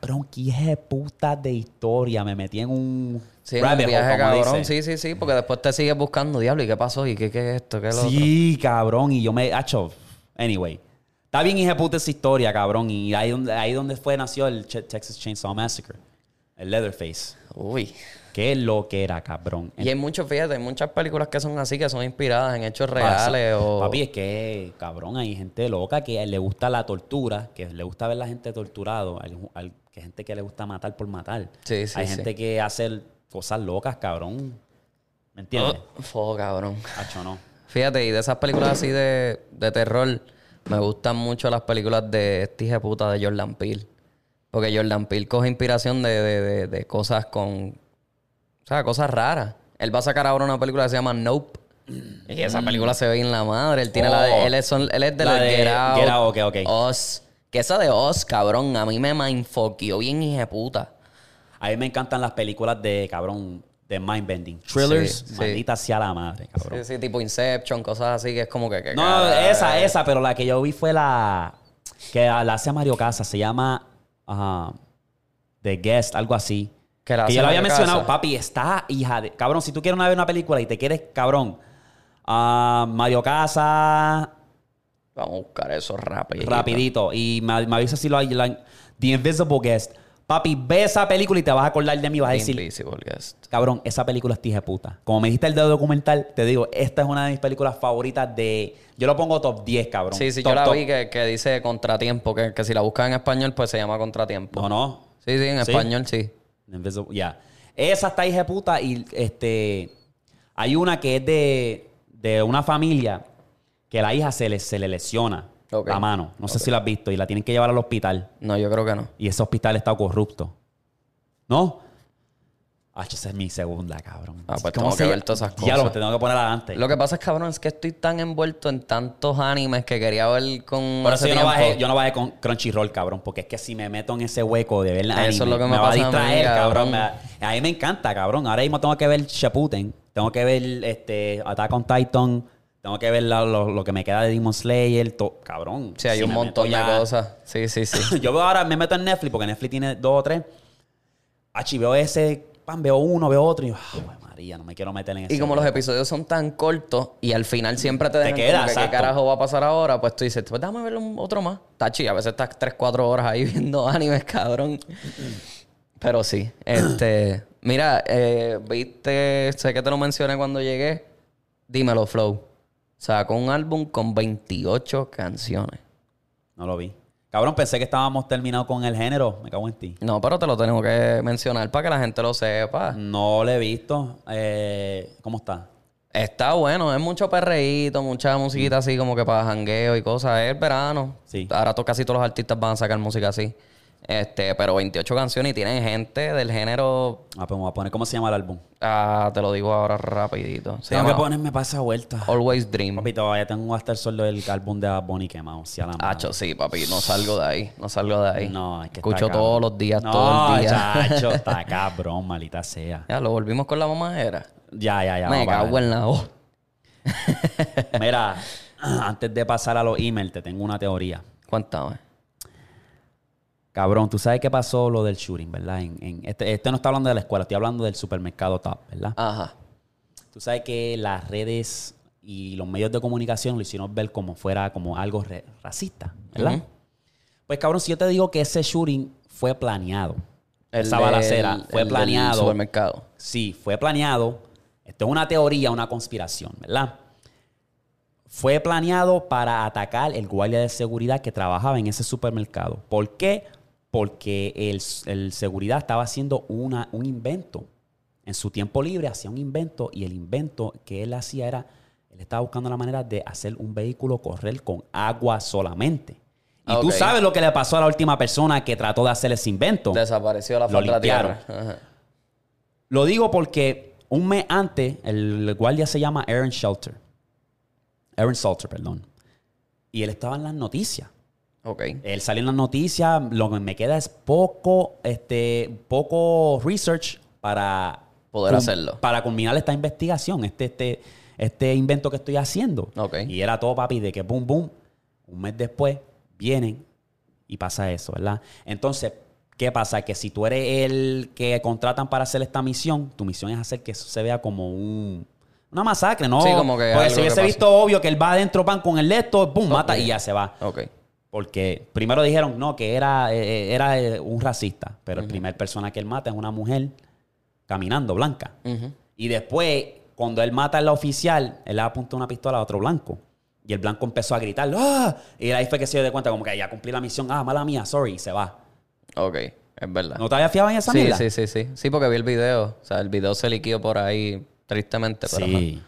Cabrón, qué de puta de historia. Me metí en un Sí, hole, viaje, como cabrón. dice. Sí, sí, sí, porque después te sigues buscando, diablo, ¿y qué pasó? ¿Y qué, qué es esto? ¿Qué es lo otro? Sí, cabrón. Y yo me. Hacho. Anyway. Está bien hija puta esa historia, cabrón. Y ahí donde, ahí donde fue nació el Ch- Texas Chainsaw Massacre. El Leatherface. Uy. Qué lo que era, cabrón. Y hay muchos, fíjate, hay muchas películas que son así, que son inspiradas en hechos reales o... Papi, es que, cabrón, hay gente loca que le gusta la tortura, que le gusta ver la gente torturado, hay- que hay gente que le gusta matar por matar. Sí, sí, hay sí. gente que hace cosas locas, cabrón. ¿Me entiendes? Oh, fo, cabrón. Hacho, no. Fíjate, y de esas películas así de, de terror, me gustan mucho las películas de este hijo de puta de Jordan Peele. Porque Jordan Peele coge inspiración de, de- de- de cosas con... O sea, cosas raras. Él va a sacar ahora una película que se llama Nope. Y esa película se ve en la madre. Él tiene la de... Oh. Él es, son- él es de La la de Get Out. Get Out, ok, ok. Oz. Que esa de Oz, cabrón, a mí me mindfuckió bien hija de puta. A mí me encantan las películas de, cabrón, de mindbending. Thrillers, Sí, sí. maldita sea la madre, cabrón. Sí, sí, tipo Inception, cosas así que es como que... que No, esa, esa, pero la que yo vi fue la que la hace Mario Casas, se llama The Guest, algo así. Que la Que yo lo había Mario mencionado, papi, está hija de. Cabrón, si tú quieres una ver una película y te quieres, cabrón, ah, Mario Casas, Vamos a buscar eso rapidito. rapidito. Y me, me avisa si lo hay. The Invisible Guest. Papi, ve esa película y te vas a acordar de mí. Vas a The decir, Invisible Guest. Cabrón, esa película es tija puta. Como me dijiste el de documental, te digo, esta es una de mis películas favoritas de. Yo lo pongo top 10, cabrón. Sí, sí, Top, yo la top. vi que, que dice Contratiempo, que, que si la buscas en español, pues se llama Contratiempo. No, no. Sí, sí, en Sí. español sí. Invisible- Ya. Esa está hija puta y este. Hay una que es de, de una familia que la hija se le, se le lesiona Ok. la mano. No sé si la has visto y la tienen que llevar al hospital. No, yo creo que no. Y ese hospital está corrupto. ¿No? Ah, esa es mi segunda, cabrón. Ah, pues ¿Cómo tengo que ver todas esas Ya lo cosas. te tengo que poner adelante. Lo que pasa es, cabrón, es que estoy tan envuelto en tantos animes que quería ver con. Por eso yo no, bajé, yo no bajé con Crunchyroll, cabrón. Porque es que si me meto en ese hueco de ver Eso anime, es lo que me va a pasa a mí, distraer, cabrón. cabrón. Me- a mí me encanta, cabrón. Ahora mismo tengo que ver Shippuden. Tengo que ver este, Attack on Titan. Tengo que ver la- lo, lo que me queda de Demon Slayer. to- cabrón. Sí, hay si un montón de cosas. Sí, sí, sí. [LAUGHS] Yo veo ahora, me meto en Netflix, porque Netflix tiene dos o tres. Achi, veo ese, pam, veo uno, veo otro. Y yo, "Ay, María, no me quiero meter en ese Y como los hueco". episodios son tan cortos y al final siempre te dejan queda, que qué carajo va a pasar ahora, pues tú dices, pues déjame ver otro más. Tachi, a veces estás 3, 4 horas ahí [LAUGHS] viendo animes, cabrón. Pero sí, [CLEARS THROAT] este... Mira, eh, viste, sé que te lo mencioné cuando llegué. Dímelo, Flow. Sacó un álbum con 28 canciones. No lo vi. Cabrón, pensé que estábamos terminados con el género. Me cago en ti. No, pero te lo tenemos que mencionar para que la gente lo sepa. No lo he visto. Eh, ¿Cómo está? Está bueno, es mucho perreíto, mucha musiquita así como que para jangueo y cosas. Es verano. Sí. Ahora to- casi todos los artistas van a sacar música así. Este, pero 28 canciones y tienen gente del género. Ah, pues me voy a poner. ¿Cómo se llama el álbum? Ah, te lo digo ahora rapidito. Se Tengo que llama ponerme para esa vuelta. Always Dream. Papi, todavía tengo hasta el sueldo del álbum de Bunny quemado. Si a la. Hacho, sí, papi, no salgo de ahí, no salgo de ahí. No, es que Escucho está todos los días, no, todo el día. chacho, [LAUGHS] está cabrón, malita sea. ya, lo volvimos con la mamajera. Ya, ya, ya. Me cago en la ver. Mira, [LAUGHS] antes de pasar a los emails, te tengo una teoría. Cuéntame. Cabrón, tú sabes qué pasó lo del shooting, ¿verdad? En, en- este, este no está hablando de la escuela, estoy hablando del supermercado Top, ¿verdad? Ajá. Tú sabes que las redes y los medios de comunicación lo hicieron ver como fuera como algo re- racista, ¿verdad? Pues cabrón, si yo te digo que ese shooting fue planeado, El esa balacera fue el planeado. supermercado. Sí, fue planeado. Esto es una teoría, una conspiración, ¿verdad? Fue planeado para atacar el guardia de seguridad que trabajaba en ese supermercado. ¿Por qué? Porque el, el seguridad estaba haciendo una, un invento. En su tiempo libre hacía un invento y el invento que él hacía era, él estaba buscando la manera de hacer un vehículo correr con agua solamente. Y tú sabes lo que le pasó a la última persona que trató de hacer ese invento. Desapareció la Lo falda de tierra. Ajá. Lo digo porque un mes antes, el guardia se llama Aaron Shelter. Aaron Salter, perdón. Y él estaba en las noticias. Ok. Él salió en las noticias, lo que me queda es poco, este, poco research para Poder hacerlo. Para culminar esta investigación, este, este, este invento que estoy haciendo. Ok. Y era todo, papi, de que boom, boom. Un mes después vienen y pasa eso, ¿verdad? Entonces, ¿qué pasa? Que si tú eres el que contratan para hacer esta misión, tu misión es hacer que eso se vea como un, una masacre, ¿no? Sí, como que Porque si hubiese visto obvio que él va adentro, pan con el leto, boom, mata y ya se va. Ok. Porque primero dijeron, no, que era, eh, era eh, un racista. Pero el primer persona que él mata es una mujer caminando, blanca. Y después, cuando él mata a la oficial, él le apunta una pistola a otro blanco. Y el blanco empezó a gritar, ¡ah! Y ahí fue que se dio de cuenta, como que ya cumplí la misión, ah, mala mía, sorry, y se va. Ok. Es verdad. ¿No te habías fiado en esa sí, mierda? sí, sí, sí. Sí, porque vi el video. O sea, el video se liquió por ahí, tristemente, pero Sí.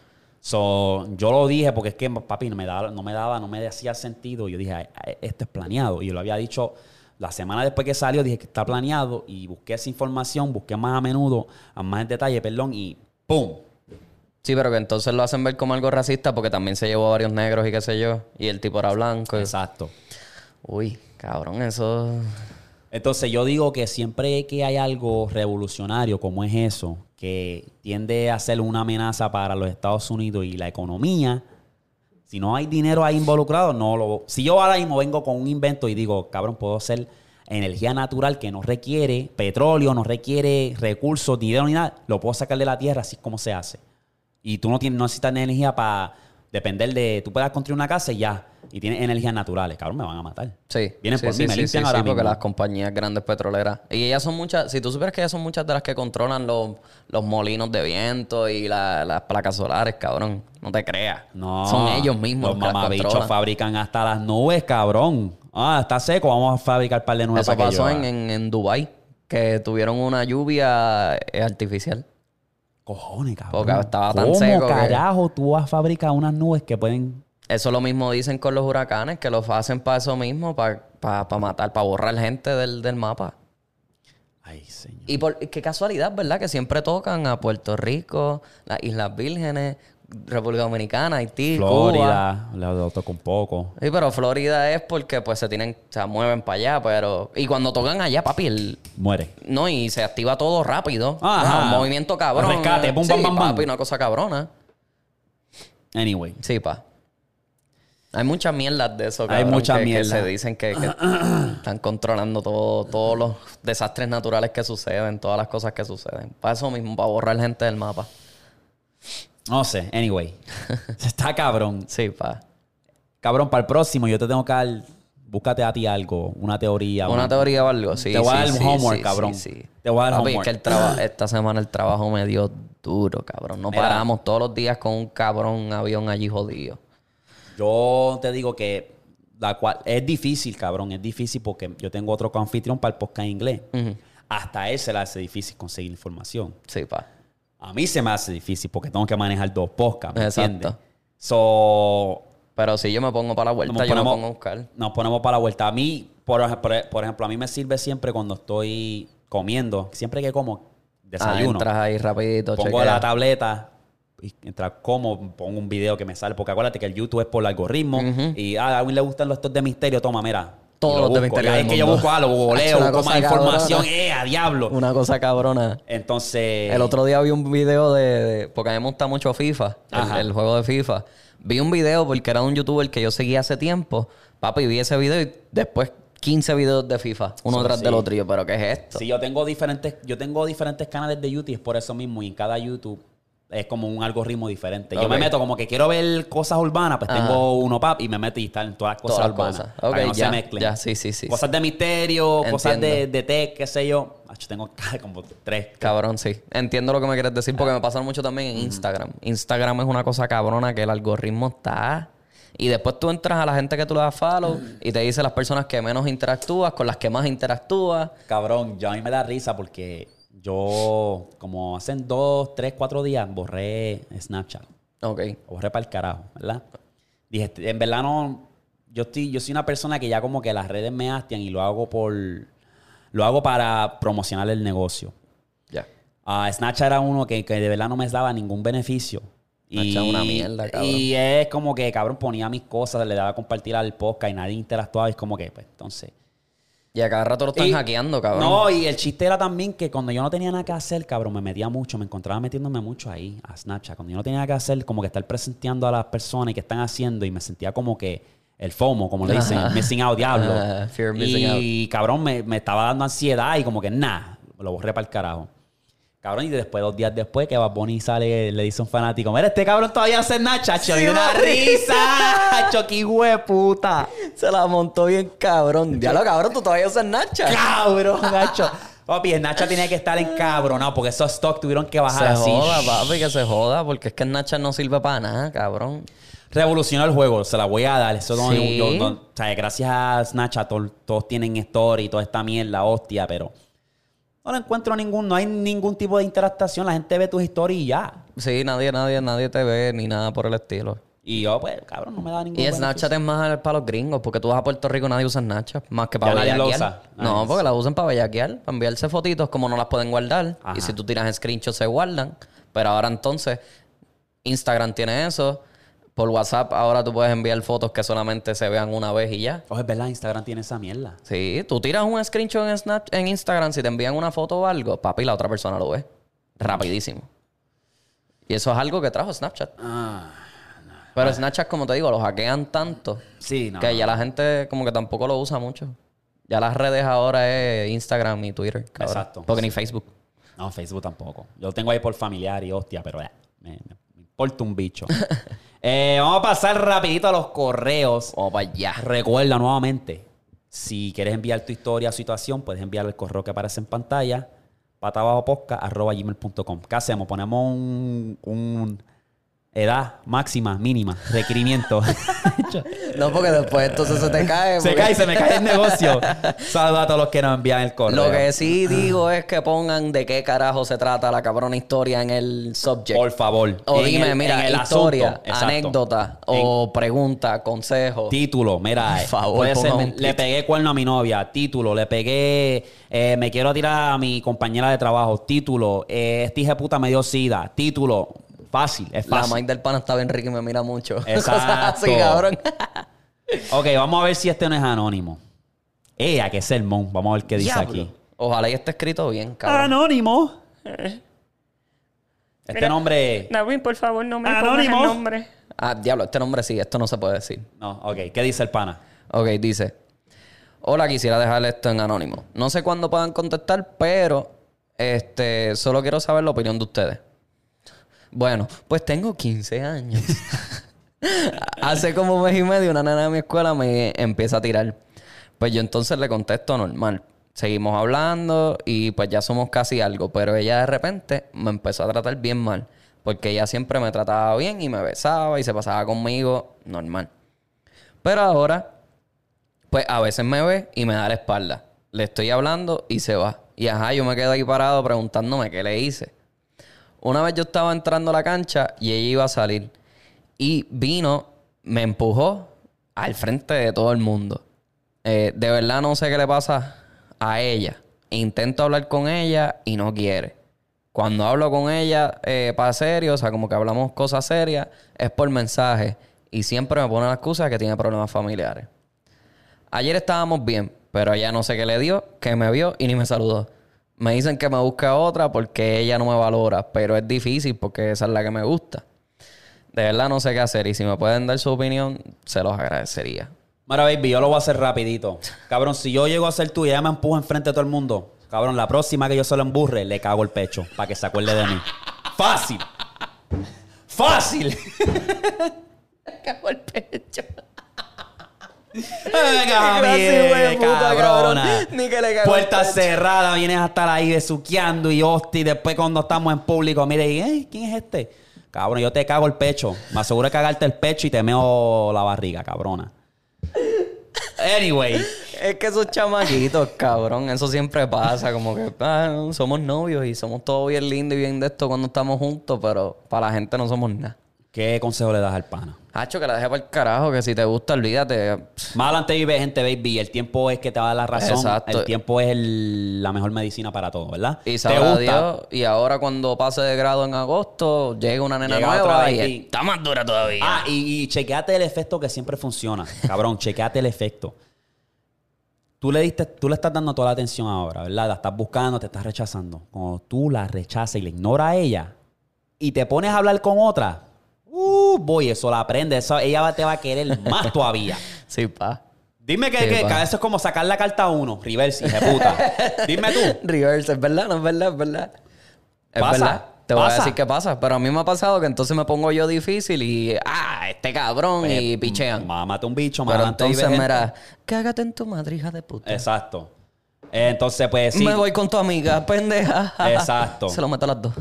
So, yo lo dije porque es que, papi, no me daba, no me daba, no me hacía sentido. Yo dije, "Ay, ay, esto es planeado. Y yo lo había dicho la semana después que salió, dije que está planeado. Y busqué esa información, busqué más a menudo, a más en detalle, perdón, y ¡pum! Sí, pero que entonces lo hacen ver como algo racista porque también se llevó a varios negros y qué sé yo. Y el tipo era blanco. Exacto. Uy, cabrón, eso. Entonces yo digo que siempre que hay algo revolucionario como es eso, que tiende a ser una amenaza para los Estados Unidos y la economía, si no hay dinero ahí involucrado, no lo... Si yo ahora mismo vengo con un invento y digo, cabrón, puedo hacer energía natural que no requiere petróleo, no requiere recursos, dinero ni nada, lo puedo sacar de la tierra así como se hace. Y tú no, tienes, no necesitas energía para depender de... Tú puedas construir una casa y ya, y tienes energías naturales, cabrón, me van a matar. Sí. Vienen sí, por sí, mí, me limpian ahora sí, porque mismo. las compañías grandes petroleras. Y ellas son muchas. Si tú supieras que ellas son muchas de las que controlan los, los molinos de viento y la- las placas solares, cabrón. No te creas. No. Son ellos mismos Los mamabichos fabrican hasta las nubes, cabrón. Ah, está seco, vamos a fabricar par de nubes Eso pasó en, en, en Dubái, que tuvieron una lluvia eh, artificial. Cojones, cabrón. Porque estaba tan ¿Cómo seco que- carajo tú vas a fabricar unas nubes que pueden... Eso lo mismo dicen con los huracanes, que los hacen para eso mismo, para matar, para borrar gente del, del mapa. Ay, señor. Y por, qué casualidad, ¿verdad? Que siempre tocan a Puerto Rico, las Islas Vírgenes, República Dominicana, Haití, Cuba. Florida, lo toco un poco. Sí, pero Florida es porque pues se tienen, se mueven para allá, pero... Y cuando tocan allá, papi, el... Muere. No, y se activa todo rápido. Ajá. Un movimiento cabrón. Rescate, bum, sí, bam, bam, bam. papi, una cosa cabrona. Anyway. Sí, pa. Hay muchas mierdas de eso, Hay cabrón, mucha que, que mierda. se dicen que, que [CLEARS THROAT] están controlando todo, todos los desastres naturales que suceden, todas las cosas que suceden. Para eso mismo, para borrar gente del mapa. No sé, anyway. [LAUGHS] Está cabrón. Sí, pa. Cabrón, para el próximo yo te tengo que dar... Búscate a ti algo, una teoría. Una teoría o algo, sí. Te voy a sí, dar un sí, homework, sí, cabrón. sí, sí. Te voy a dar Papi, es homework. que el traba- [CLEARS THROAT] esta semana el trabajo me dio duro, cabrón. No Mira. paramos todos los días con un cabrón avión allí jodido. Yo te digo que la cual es difícil, cabrón, es difícil porque yo tengo otro anfitrión para el podcast en inglés. Hasta a él se le hace difícil conseguir información. Sí, pa. A mí se me hace difícil porque tengo que manejar dos podcasts, ¿me Exacto. entiendes? So, Pero si yo me pongo para la vuelta, nos yo me pongo a buscar. nos ponemos para la vuelta. A mí, por, por- por ejemplo, a mí me sirve siempre cuando estoy comiendo, siempre que como Ah, desayuno. entras ahí rapidito, pongo chequea. la tableta y mientras como pongo un video que me sale porque acuérdate que el YouTube es por el algoritmo y ah, a mí le gustan los estos de misterio toma mira Todos Y lo de misterio Ya del es que yo busco algo googleo una busco más información eh a diablo Una cosa cabrona. entonces El otro día vi un video de, de- porque a mí me gusta mucho FIFA, el, el juego de FIFA. Vi un video porque era un youtuber que yo seguía hace tiempo. Papi, vi ese video y después 15 videos de FIFA, uno So, tras sí. del otro. Yo, pero ¿qué es esto? Sí, yo tengo diferentes, yo tengo diferentes canales de YouTube, es por eso mismo, y en cada YouTube es como un algoritmo diferente. Yo me meto como que quiero ver cosas urbanas, pues Ajá. tengo uno pap y me meto y están todas las cosas Todas urbanas. cosas. para que no ya, se mezclen. ya, sí, sí, sí, Cosas de misterio, cosas de, de tech, qué sé yo. Acho, tengo [LAUGHS] como tres. Cabrón, sí. Entiendo lo que me quieres decir porque me pasaron mucho también en Instagram. Instagram es una cosa cabrona que el algoritmo está. Y después tú entras a la gente que tú le das follow y te dice las personas que menos interactúas, con las que más interactúas. Cabrón, yo a mí me da risa porque yo, como hace dos, tres, cuatro días, borré Snapchat. Ok. Lo borré para el carajo, ¿verdad? Dije, en verdad no. Yo estoy, yo soy una persona que ya como que las redes me hastian y lo hago por. Lo hago para promocionar el negocio. Ya. Ah, Snapchat era uno que, que de verdad no me daba ningún beneficio. Snapchat es una mierda, cabrón. Y es como que, cabrón, ponía mis cosas, le daba a compartir al podcast y nadie interactuaba. Y es como que, pues, entonces... Y a cada rato lo están Y- hackeando, cabrón. No, y el chiste era también que cuando yo no tenía nada que hacer, cabrón, me metía mucho, me encontraba metiéndome mucho ahí a Snapchat. Cuando yo no tenía nada que hacer, como que estar presenteando a las personas y que están haciendo y me sentía como que el FOMO, como le dicen, Ajá. missing out, diablo. Ajá, [LAUGHS] fear of missing y cabrón, me, me estaba dando ansiedad y como que nada, lo borré para el carajo. Cabrón, y después, dos días después, que Bad Bunny sale, le dice un fanático, mira, este cabrón todavía hace Snapchat, chacho, y una risa, [LAUGHS] choqui puta. Se la montó bien, cabrón. Ya lo cabrón, tú todavía usas Snapchat. Cabrón, [LAUGHS] gacho. Papi, Snapchat tiene que estar encabronado porque esos stocks tuvieron que bajar Se así. joda, papi, que se joda, porque es que Snapchat no sirve para nada, cabrón. Revolucionó el juego, se la voy a dar. Eso no, Sí. yo- no- o sea, gracias a tol- todos tienen story y toda esta mierda, hostia, pero no lo encuentro ningún, no hay ningún tipo de interacción. La gente ve tus stories y ya. Sí, nadie, nadie, nadie te ve ni nada por el estilo. Y yo, pues, cabrón, no me da ningún Y. Snapchat es más para los gringos, porque tú vas a Puerto Rico y nadie usa Snapchat, más que Ya para nadie lo bellaquear. usa. No, Nice. porque la usan para bellaquear, para enviarse fotitos como no las pueden guardar. Ajá. Y si tú tiras screenshots se guardan. Pero ahora entonces, Instagram tiene eso. Por WhatsApp ahora tú puedes enviar fotos que solamente se vean una vez y ya. Es verdad, Instagram tiene esa mierda. Sí, tú tiras un screenshot en, Snap, en Instagram, si te envían una foto o algo, papi, la otra persona lo ve. Rapidísimo. Y eso es algo que trajo Snapchat. Ah, Pero Snapchat, como te digo, lo hackean tanto sí, no. que ya la gente como que tampoco lo usa mucho. Ya las redes ahora es Instagram y Twitter. cabrón. Exacto. Porque ni Facebook. No, Facebook tampoco. Yo lo tengo ahí por familiar y hostia, pero me, me- me importa un bicho. [LAUGHS] Eh, vamos a pasar rapidito a los correos. Vamos para allá. Recuerda nuevamente, si quieres enviar tu historia o situación, puedes enviar el correo que aparece en pantalla, patabajopodcast.gmail.com. ¿Qué hacemos? Ponemos un, un edad máxima, mínima, requerimiento. [LAUGHS] No, porque después entonces se te cae. se porque- cae, se me cae el negocio. Saludos a todos los que nos envían el correo. Lo que sí digo es que pongan de qué carajo se trata la cabrona historia en el subject. Por favor. O En dime, el- mira, en el historia, asunto. Exacto. anécdota, o pregunta, consejo. Título, mira, Por eh, favor, puede ser, ponga me- un le pegué cuerno a mi novia, título, le pegué, eh, me quiero tirar a mi compañera de trabajo, título, eh, este hijo de puta me dio sida, título, fácil, es La fácil. Mike del pana está bien rica y me mira mucho. [LAUGHS] Exacto. Cosas así, cabrón. [LAUGHS] Ok, vamos a ver si este no es anónimo. Eh, a qué sermón, vamos a ver qué dice Diablo. aquí. Ojalá y esté escrito bien, cabrón. Anónimo. Este Mira. nombre... Darwin, por favor, no me Anónimo. pongas el nombre. Ah, diablo, este nombre sí, esto no se puede decir. No, ok, ¿qué dice el pana? Ok, dice. Hola, quisiera dejar esto en anónimo. No sé cuándo puedan contestar, pero este, solo quiero saber la opinión de ustedes. Bueno, pues tengo 15 años. [LAUGHS] Hace como un mes y medio una nena de mi escuela me empieza a tirar. Pues yo entonces le contesto normal. Seguimos hablando y pues ya somos casi algo, pero ella de repente me empezó a tratar bien mal, porque ella siempre me trataba bien y me besaba y se pasaba conmigo normal. Pero ahora, pues a veces me ve y me da la espalda. Le estoy hablando y se va. Y ajá, yo me quedo ahí parado preguntándome qué le hice. Una vez yo estaba entrando a la cancha y ella iba a salir. Y vino, me empujó al frente de todo el mundo. Eh, de verdad no sé qué le pasa a ella. Intento hablar con ella y no quiere. Cuando hablo con ella eh, para serio, o sea, como que hablamos cosas serias, es por mensaje. Y siempre me pone la excusa de que tiene problemas familiares. Ayer estábamos bien, pero ella no sé qué le dio, que me vio y ni me saludó. Me dicen que me busque otra porque ella no me valora, pero es difícil porque esa es la que me gusta. De verdad no sé qué hacer y si me pueden dar su opinión, se los agradecería. Mira, baby, yo lo voy a hacer rapidito. Cabrón, si yo llego a ser tú y ella me empuja enfrente de todo el mundo, cabrón, la próxima que yo se lo emburre, le cago el pecho para que se acuerde de mí. ¡Fácil! ¡Fácil! [LAUGHS] Cago el pecho. Puta, cabrona. cabrón. Ni que le Puerta cerrada, vienes a estar ahí besuqueando y hostia. Y después cuando estamos en público, mire, y, "Ey, ¿quién es este? Cabrón, yo te cago el pecho. Me aseguro de cagarte el pecho y te meo la barriga, cabrona. Anyway. Es que esos chamaquitos, cabrón, eso siempre pasa. Como que ah, somos novios y somos todos bien lindos y bien de esto cuando estamos juntos, pero para la gente no somos nada. ¿Qué consejo le das al pana? Hacho, que la deje para el carajo, que si te gusta, olvídate. Más adelante vive gente, baby. El tiempo es que te va a dar la razón. Exacto. El tiempo es el- la mejor medicina para todo, ¿verdad? Y ¿Te gusta? Dios. Y ahora cuando pase de grado en agosto, llega una nena Llega nueva y está más dura todavía. Ah, y, y chequeate el efecto que siempre funciona. Cabrón, [LAUGHS] chequeate el efecto. Tú le, diste, tú le estás dando toda la atención ahora, ¿verdad? La estás buscando, te estás rechazando. Cuando tú la rechazas y le ignoras a ella y te pones a hablar con otra, uh, boy, eso la aprende. Eso, ella va- te va a querer más [LAUGHS] todavía. Sí, pa. Dime que, Sí, que, que a veces es como sacar la carta uno, reverse, hija de puta. [LAUGHS] Dime tú. Reverse, es verdad, no es verdad, es verdad. Es Pasa, verdad. Te voy a pasa. decir qué pasa. Pero a mí me ha pasado que entonces me pongo yo difícil y. ¡Ah! Este cabrón. y pichean. Mámate un bicho, Pero mámate entonces, mira, cágate en tu madre, hija de puta. Exacto. Eh, Entonces, pues sí. Me voy con tu amiga, [LAUGHS] pendeja. Exacto. Se lo meto a las dos.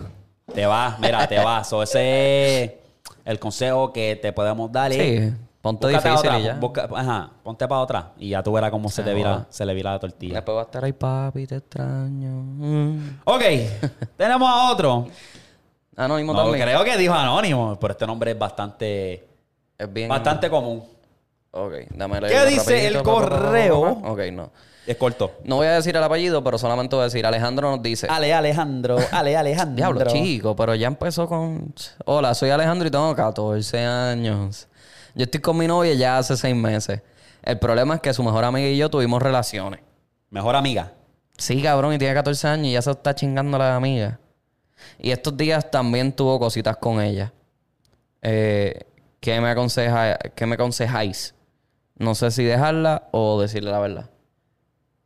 Te vas, mira, te vas. So, ese es el consejo que te podemos dar. es Sí, ponte búscate difícil otra, y ya. busca- ajá, ponte para otra y ya tú verás cómo se, te vira, se le vira la tortilla. Después va a estar ahí, papi, te extraño. Mm. Ok, [LAUGHS] tenemos a otro. Anónimo No, también. creo que dijo anónimo, pero este nombre es bastante, Es bien. bastante común. Ok, dame ¿Qué dice el correo? Ok, no. Es corto. No voy a decir el apellido, pero solamente voy a decir. Alejandro nos dice. Ale Alejandro, Ale [LAUGHS] Alejandro. Diablo, chico, pero ya empezó con. Hola, soy Alejandro y tengo 14 años. Yo estoy con mi novia ya hace seis meses. El problema es que su mejor amiga y yo tuvimos relaciones. Mejor amiga. Sí, cabrón, y tiene 14 años y ya se está chingando la amiga. Y estos días también tuvo cositas con ella. Eh, ¿qué, me aconseja, ¿Qué me aconsejáis? No sé si dejarla o decirle la verdad.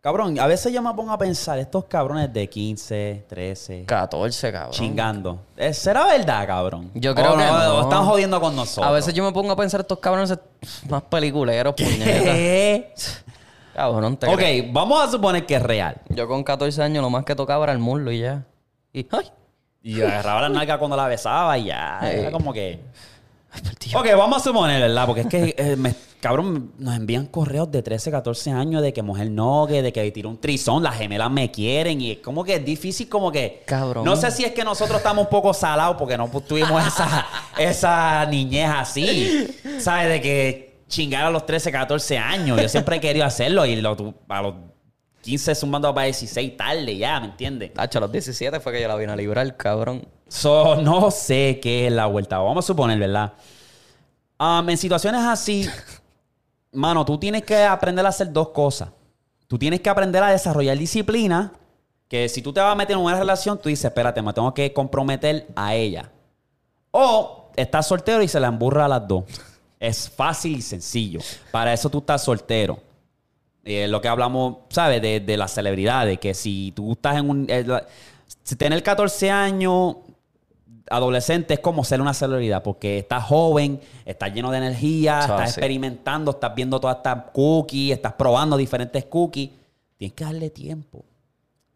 Cabrón, a veces yo me pongo a pensar, estos cabrones de 15, 13, 14, cabrón. chingando. Eh, ¿Será verdad, cabrón? Yo creo O que no. o están jodiendo con nosotros. A veces yo me pongo a pensar estos cabrones más peliculeros, puñetas. ¿Qué? [LAUGHS] Cabrón, te ok, vamos a suponer que es real. Yo con 14 años lo más que tocaba era el muslo y ya. Y, ay, Y agarraba la nalga cuando la besaba y ya. [LAUGHS] Ey. Era como que. ay, por Dios. Ok, vamos a suponer, ¿verdad? Porque es que, eh, me- cabrón, nos envían correos de 13, 14 años de que mujer no, que de que tiró un trizón, las gemelas me quieren y es como que es difícil, como que. Cabrón. No sé si es que nosotros estamos un poco salados porque no tuvimos esa, esa niñez así, ¿sabes? De que chingar a los 13, 14 años. Yo siempre he querido hacerlo y lo, a los 15 sumando para 16 tarde, ya, ¿me entiendes? Tacho, a los 17 fue que yo la vine a librar, cabrón. So, no sé qué es la vuelta. Vamos a suponer, ¿verdad? Um, en situaciones así, mano, tú tienes que aprender a hacer dos cosas. Tú tienes que aprender a desarrollar disciplina. Que si tú te vas a meter en una relación, tú dices, espérate, me tengo que comprometer a ella. O estás soltero y se la emburra a las dos. Es fácil y sencillo. Para eso tú estás soltero. Lo que hablamos, ¿sabes? De, de las celebridades. Que si tú estás en un... eh, si tener 14 años, adolescente, es como ser una celebridad. Porque estás joven, estás lleno de energía, Eso estás experimentando, estás viendo todas estas cookies, estás probando diferentes cookies. Tienes que darle tiempo.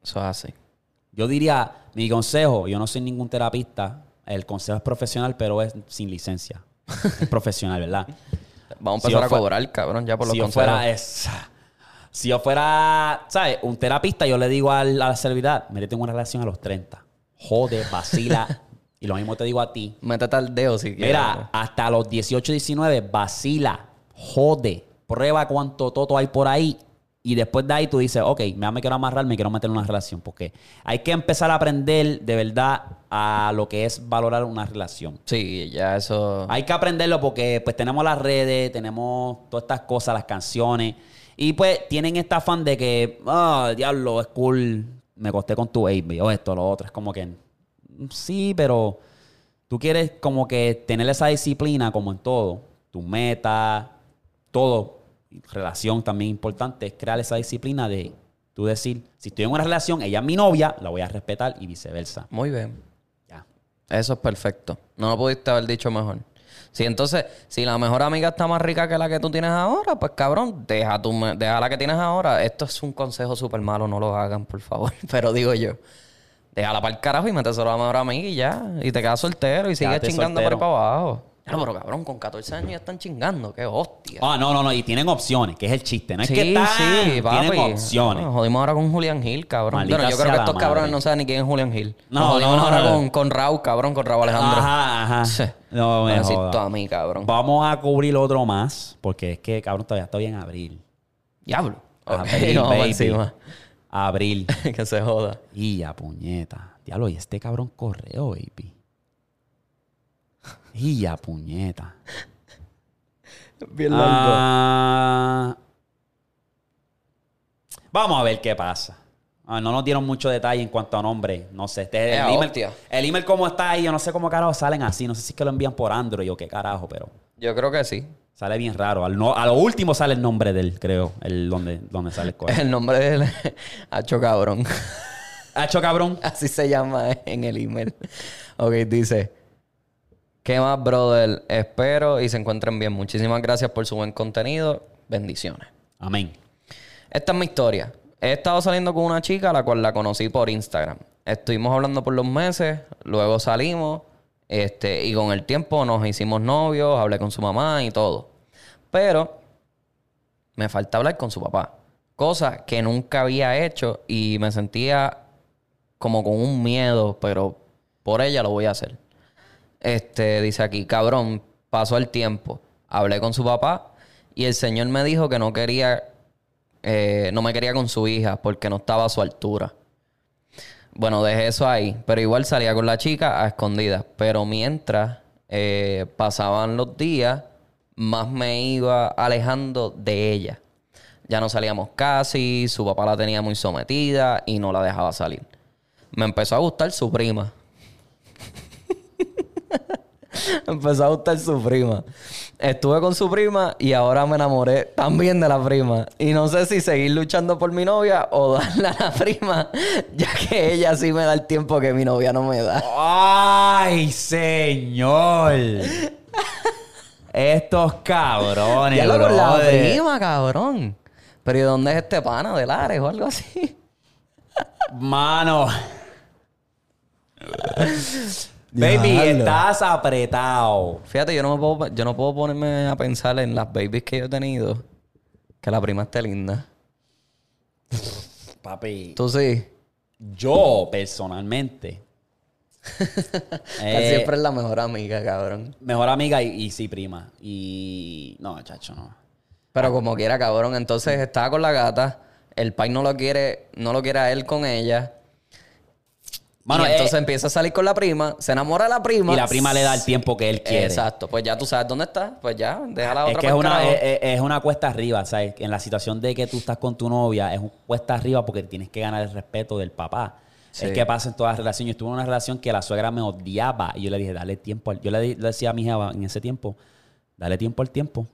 Eso es así. Yo diría, mi consejo, yo no soy ningún terapista, el consejo es profesional, pero es sin licencia. Es profesional, ¿verdad? [LAUGHS] Vamos a empezar a cobrar, cabrón, ya por los si yo fuera es- si yo fuera, ¿sabes? Un terapista, yo le digo al- a la celebridad, métete en una relación a los 30. Jode, vacila. [LAUGHS] y lo mismo te digo a ti. Métete al dedo si quieres. Mira, hasta los 18, 19, vacila, jode, prueba cuánto toto hay por ahí. Y después de ahí tú dices, ok, me, me quiero amarrar, me quiero meter en una relación. Porque hay que empezar a aprender de verdad a lo que es valorar una relación. Sí, ya eso... Hay que aprenderlo porque pues tenemos las redes, tenemos todas estas cosas, las canciones. Y pues tienen este afán de que, ah, diablo, es cool, me acosté con tu baby, o esto, lo otro. Es como que, sí, pero tú quieres como que tener esa disciplina como en todo. Tu meta, todo, relación también importante, es crear esa disciplina de tú decir, si estoy en una relación, ella es mi novia, la voy a respetar y viceversa. Muy bien. Ya. Eso es perfecto. No lo pudiste haber dicho mejor. Si entonces, si la mejor amiga está más rica que la que tú tienes ahora, pues cabrón, deja, tu, deja la que tienes ahora. Esto es un consejo súper malo, no lo hagan, por favor. [LAUGHS] Pero digo yo, déjala para el carajo y méteselo a la mejor amiga y ya. Y te quedas soltero y sigues chingando por soltero. ahí para abajo. Claro, pero cabrón, con 14 años ya están chingando. Qué hostia. Ah, no, no, no. Y tienen opciones, que es el chiste. No es sí, que están, sí, papi. tienen opciones. No, jodimos ahora con Julián Hill, cabrón. Maldita Bueno, yo creo que estos cabrones no saben ni quién es Julián Hill. No, Nos jodimos no, no, ahora no. Con, con Raúl, cabrón, con Raúl Alejandro. Ajá, ajá. Sí. No me jodas. a mí, cabrón. Vamos a cubrir otro más, porque es que, cabrón, todavía estoy en abril. Diablo. Abril, [LAUGHS] vamos baby. encima. Abril. [LAUGHS] que se joda. Y ya, puñeta. Diablo, y este cabrón correo, baby. Y ya, puñeta. Bien Ah, vamos a ver qué pasa. Ah, no nos dieron mucho detalle en cuanto a nombre. No sé. Este, el, email, hostia. el email como está ahí, yo no sé cómo carajo salen así. No sé si es que lo envían por Android o qué carajo, pero Yo creo que sí. Sale bien raro. Al no- a lo último sale el nombre de él, creo. El, donde, donde sale el correo. El nombre de él Hacho cabrón. Hacho cabrón. [LAUGHS] Así se llama en el email. Ok, dice. ¿Qué más, brother? Espero y se encuentren bien. Muchísimas gracias por su buen contenido. Bendiciones. Amén. Esta es mi historia. He estado saliendo con una chica a la cual la conocí por Instagram. Estuvimos hablando por los meses, luego salimos, este, y con el tiempo nos hicimos novios, hablé con su mamá y todo. Pero me falta hablar con su papá. Cosa que nunca había hecho y me sentía como con un miedo, pero por ella lo voy a hacer. Este, dice aquí, cabrón, pasó el tiempo. Hablé con su papá y el señor me dijo que no quería, eh, no me quería con su hija porque no estaba a su altura. Bueno, dejé eso ahí, pero igual salía con la chica a escondidas. Pero mientras eh, pasaban los días, más me iba alejando de ella. Ya no salíamos casi, su papá la tenía muy sometida y no la dejaba salir. Me empezó a gustar su prima. [LAUGHS] Empezó a gustar su prima. Estuve con su prima y ahora me enamoré también de la prima. Y no sé si seguir luchando por mi novia o [LAUGHS] darle a la prima, ya que ella sí me da el tiempo que mi novia no me da. ¡Ay, señor! Estos cabrones, Ya lo con la prima, cabrón. Pero ¿y dónde es este pana? ¿De Lares o algo así? Mano. [LAUGHS] Baby, Diablo. estás apretado. Fíjate, yo no, me puedo, yo no puedo ponerme a pensar en las babies que yo he tenido. Que la prima esté linda. Papi. Tú sí. Yo, personalmente. [LAUGHS] Eh, siempre es la mejor amiga, cabrón. Mejor amiga y, y sí, prima. Y. No, chacho, no. Pero como quiera, cabrón. Entonces estaba con la gata. El pai no lo quiere, no lo quiere a él con ella. Mano, y entonces eh, empieza a salir con la prima, se enamora de la prima. y la prima le da el tiempo que él quiere. Exacto, pues ya tú sabes dónde está, pues ya, deja la Es otra que es una, carajo. es, es- es una cuesta arriba, ¿sabes? En la situación de que tú estás con tu novia, es un cuesta arriba porque tienes que ganar el respeto del papá. Sí. Es que pasa en todas las relaciones. Yo estuve en una relación que la suegra me odiaba y yo le dije, dale tiempo. al-". Yo le decía a mi hija en ese tiempo, dale tiempo al tiempo.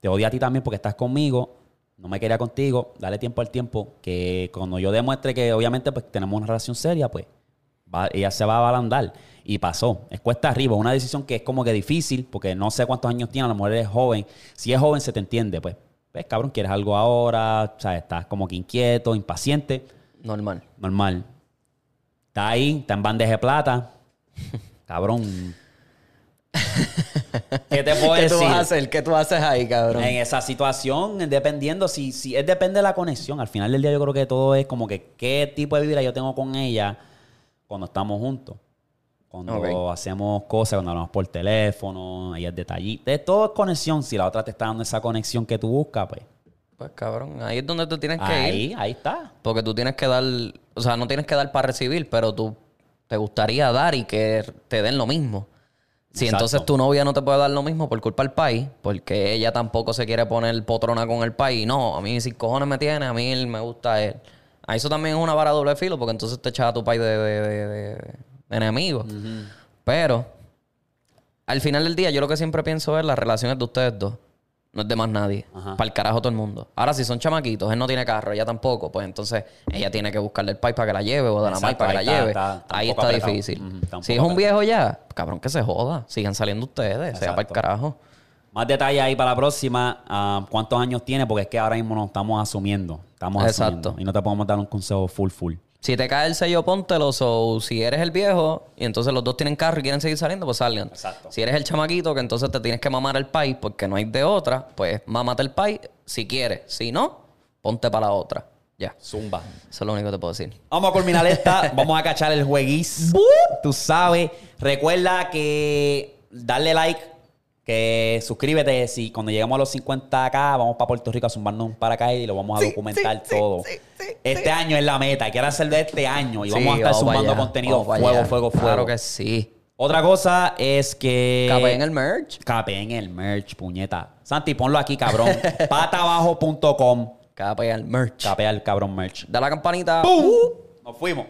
Te odia a ti también porque estás conmigo. No me quería contigo. Dale tiempo al tiempo. Que cuando yo demuestre que obviamente pues tenemos una relación seria, pues va- ella se va a abalandar. Y pasó. Es cuesta arriba. Una decisión que es como que difícil, porque no sé cuántos años tiene, a lo mejor es joven. Si es joven, se te entiende. Pues, ves, cabrón, quieres algo ahora, o sea, estás como que inquieto, impaciente. Normal. Normal. Está ahí, está en bandeja de plata. [LAUGHS] Cabrón. [LAUGHS] ¿Qué te puedo ¿Qué tú decir? vas a hacer? ¿Qué tú haces ahí, cabrón? En esa situación, dependiendo, si, si es depende de la conexión. Al final del día yo creo que todo es como que qué tipo de vibra yo tengo con ella cuando estamos juntos. Cuando hacemos cosas, cuando hablamos por teléfono, ella es detallista. Es todo es conexión. Si la otra te está dando esa conexión que tú buscas, pues Pues cabrón, ahí es donde tú tienes que ir. ahí, ahí está. Porque tú tienes que dar, o sea, no tienes que dar para recibir, pero tú te gustaría dar y que te den lo mismo. Si Exacto. entonces tu novia no te puede dar lo mismo por culpa del país, porque ella tampoco se quiere poner potrona con el país, no, a mí si cojones me tiene, a mí él me gusta él. A eso también es una vara doble filo, porque entonces te echas a tu país de, de, de- de- de enemigo. Pero al final del día, yo lo que siempre pienso es las relaciones de ustedes dos. No es de más nadie. Ajá. Para el carajo todo el mundo. Ahora, si son chamaquitos, él no tiene carro, ella tampoco, pues entonces ella tiene que buscarle el país para que la lleve o de la Exacto, para que la está, lleve. está- ahí está apretado. difícil. Si es un viejo ya, cabrón que se joda. Sigan saliendo ustedes, sea para el carajo. Más detalles ahí para la próxima. Ah, ¿Cuántos años tiene? Porque es que ahora mismo nos estamos asumiendo. Estamos Exacto. asumiendo. Y no te podemos dar un consejo full, full. Si te cae el sello, póntelo. So, si eres el viejo y entonces los dos tienen carro y quieren seguir saliendo, pues salgan. Exacto. Si eres el chamaquito que entonces te tienes que mamar el país porque no hay de otra, pues mámate el país si quieres. Si no, ponte para la otra. Ya. Zumba. Eso es lo único que te puedo decir. Vamos a culminar esta. [LAUGHS] Vamos a cachar el jueguiz. Tú sabes. Recuerda que darle like, que suscríbete. Si cuando lleguemos a los 50k, vamos para Puerto Rico a zumbarnos un paracaídas y lo vamos a documentar todo. este año es la meta. Quiero hacer de este año y vamos a estar allá, contenido fuego, fuego, fuego. Claro que sí. Otra cosa es que. Capé en el merch. Capé en el merch, puñeta. Santi, ponlo aquí, cabrón. [LAUGHS] patabajo.com. Capé en el merch. Capea el cabrón merch. Da la campanita. ¡Pum! Nos fuimos.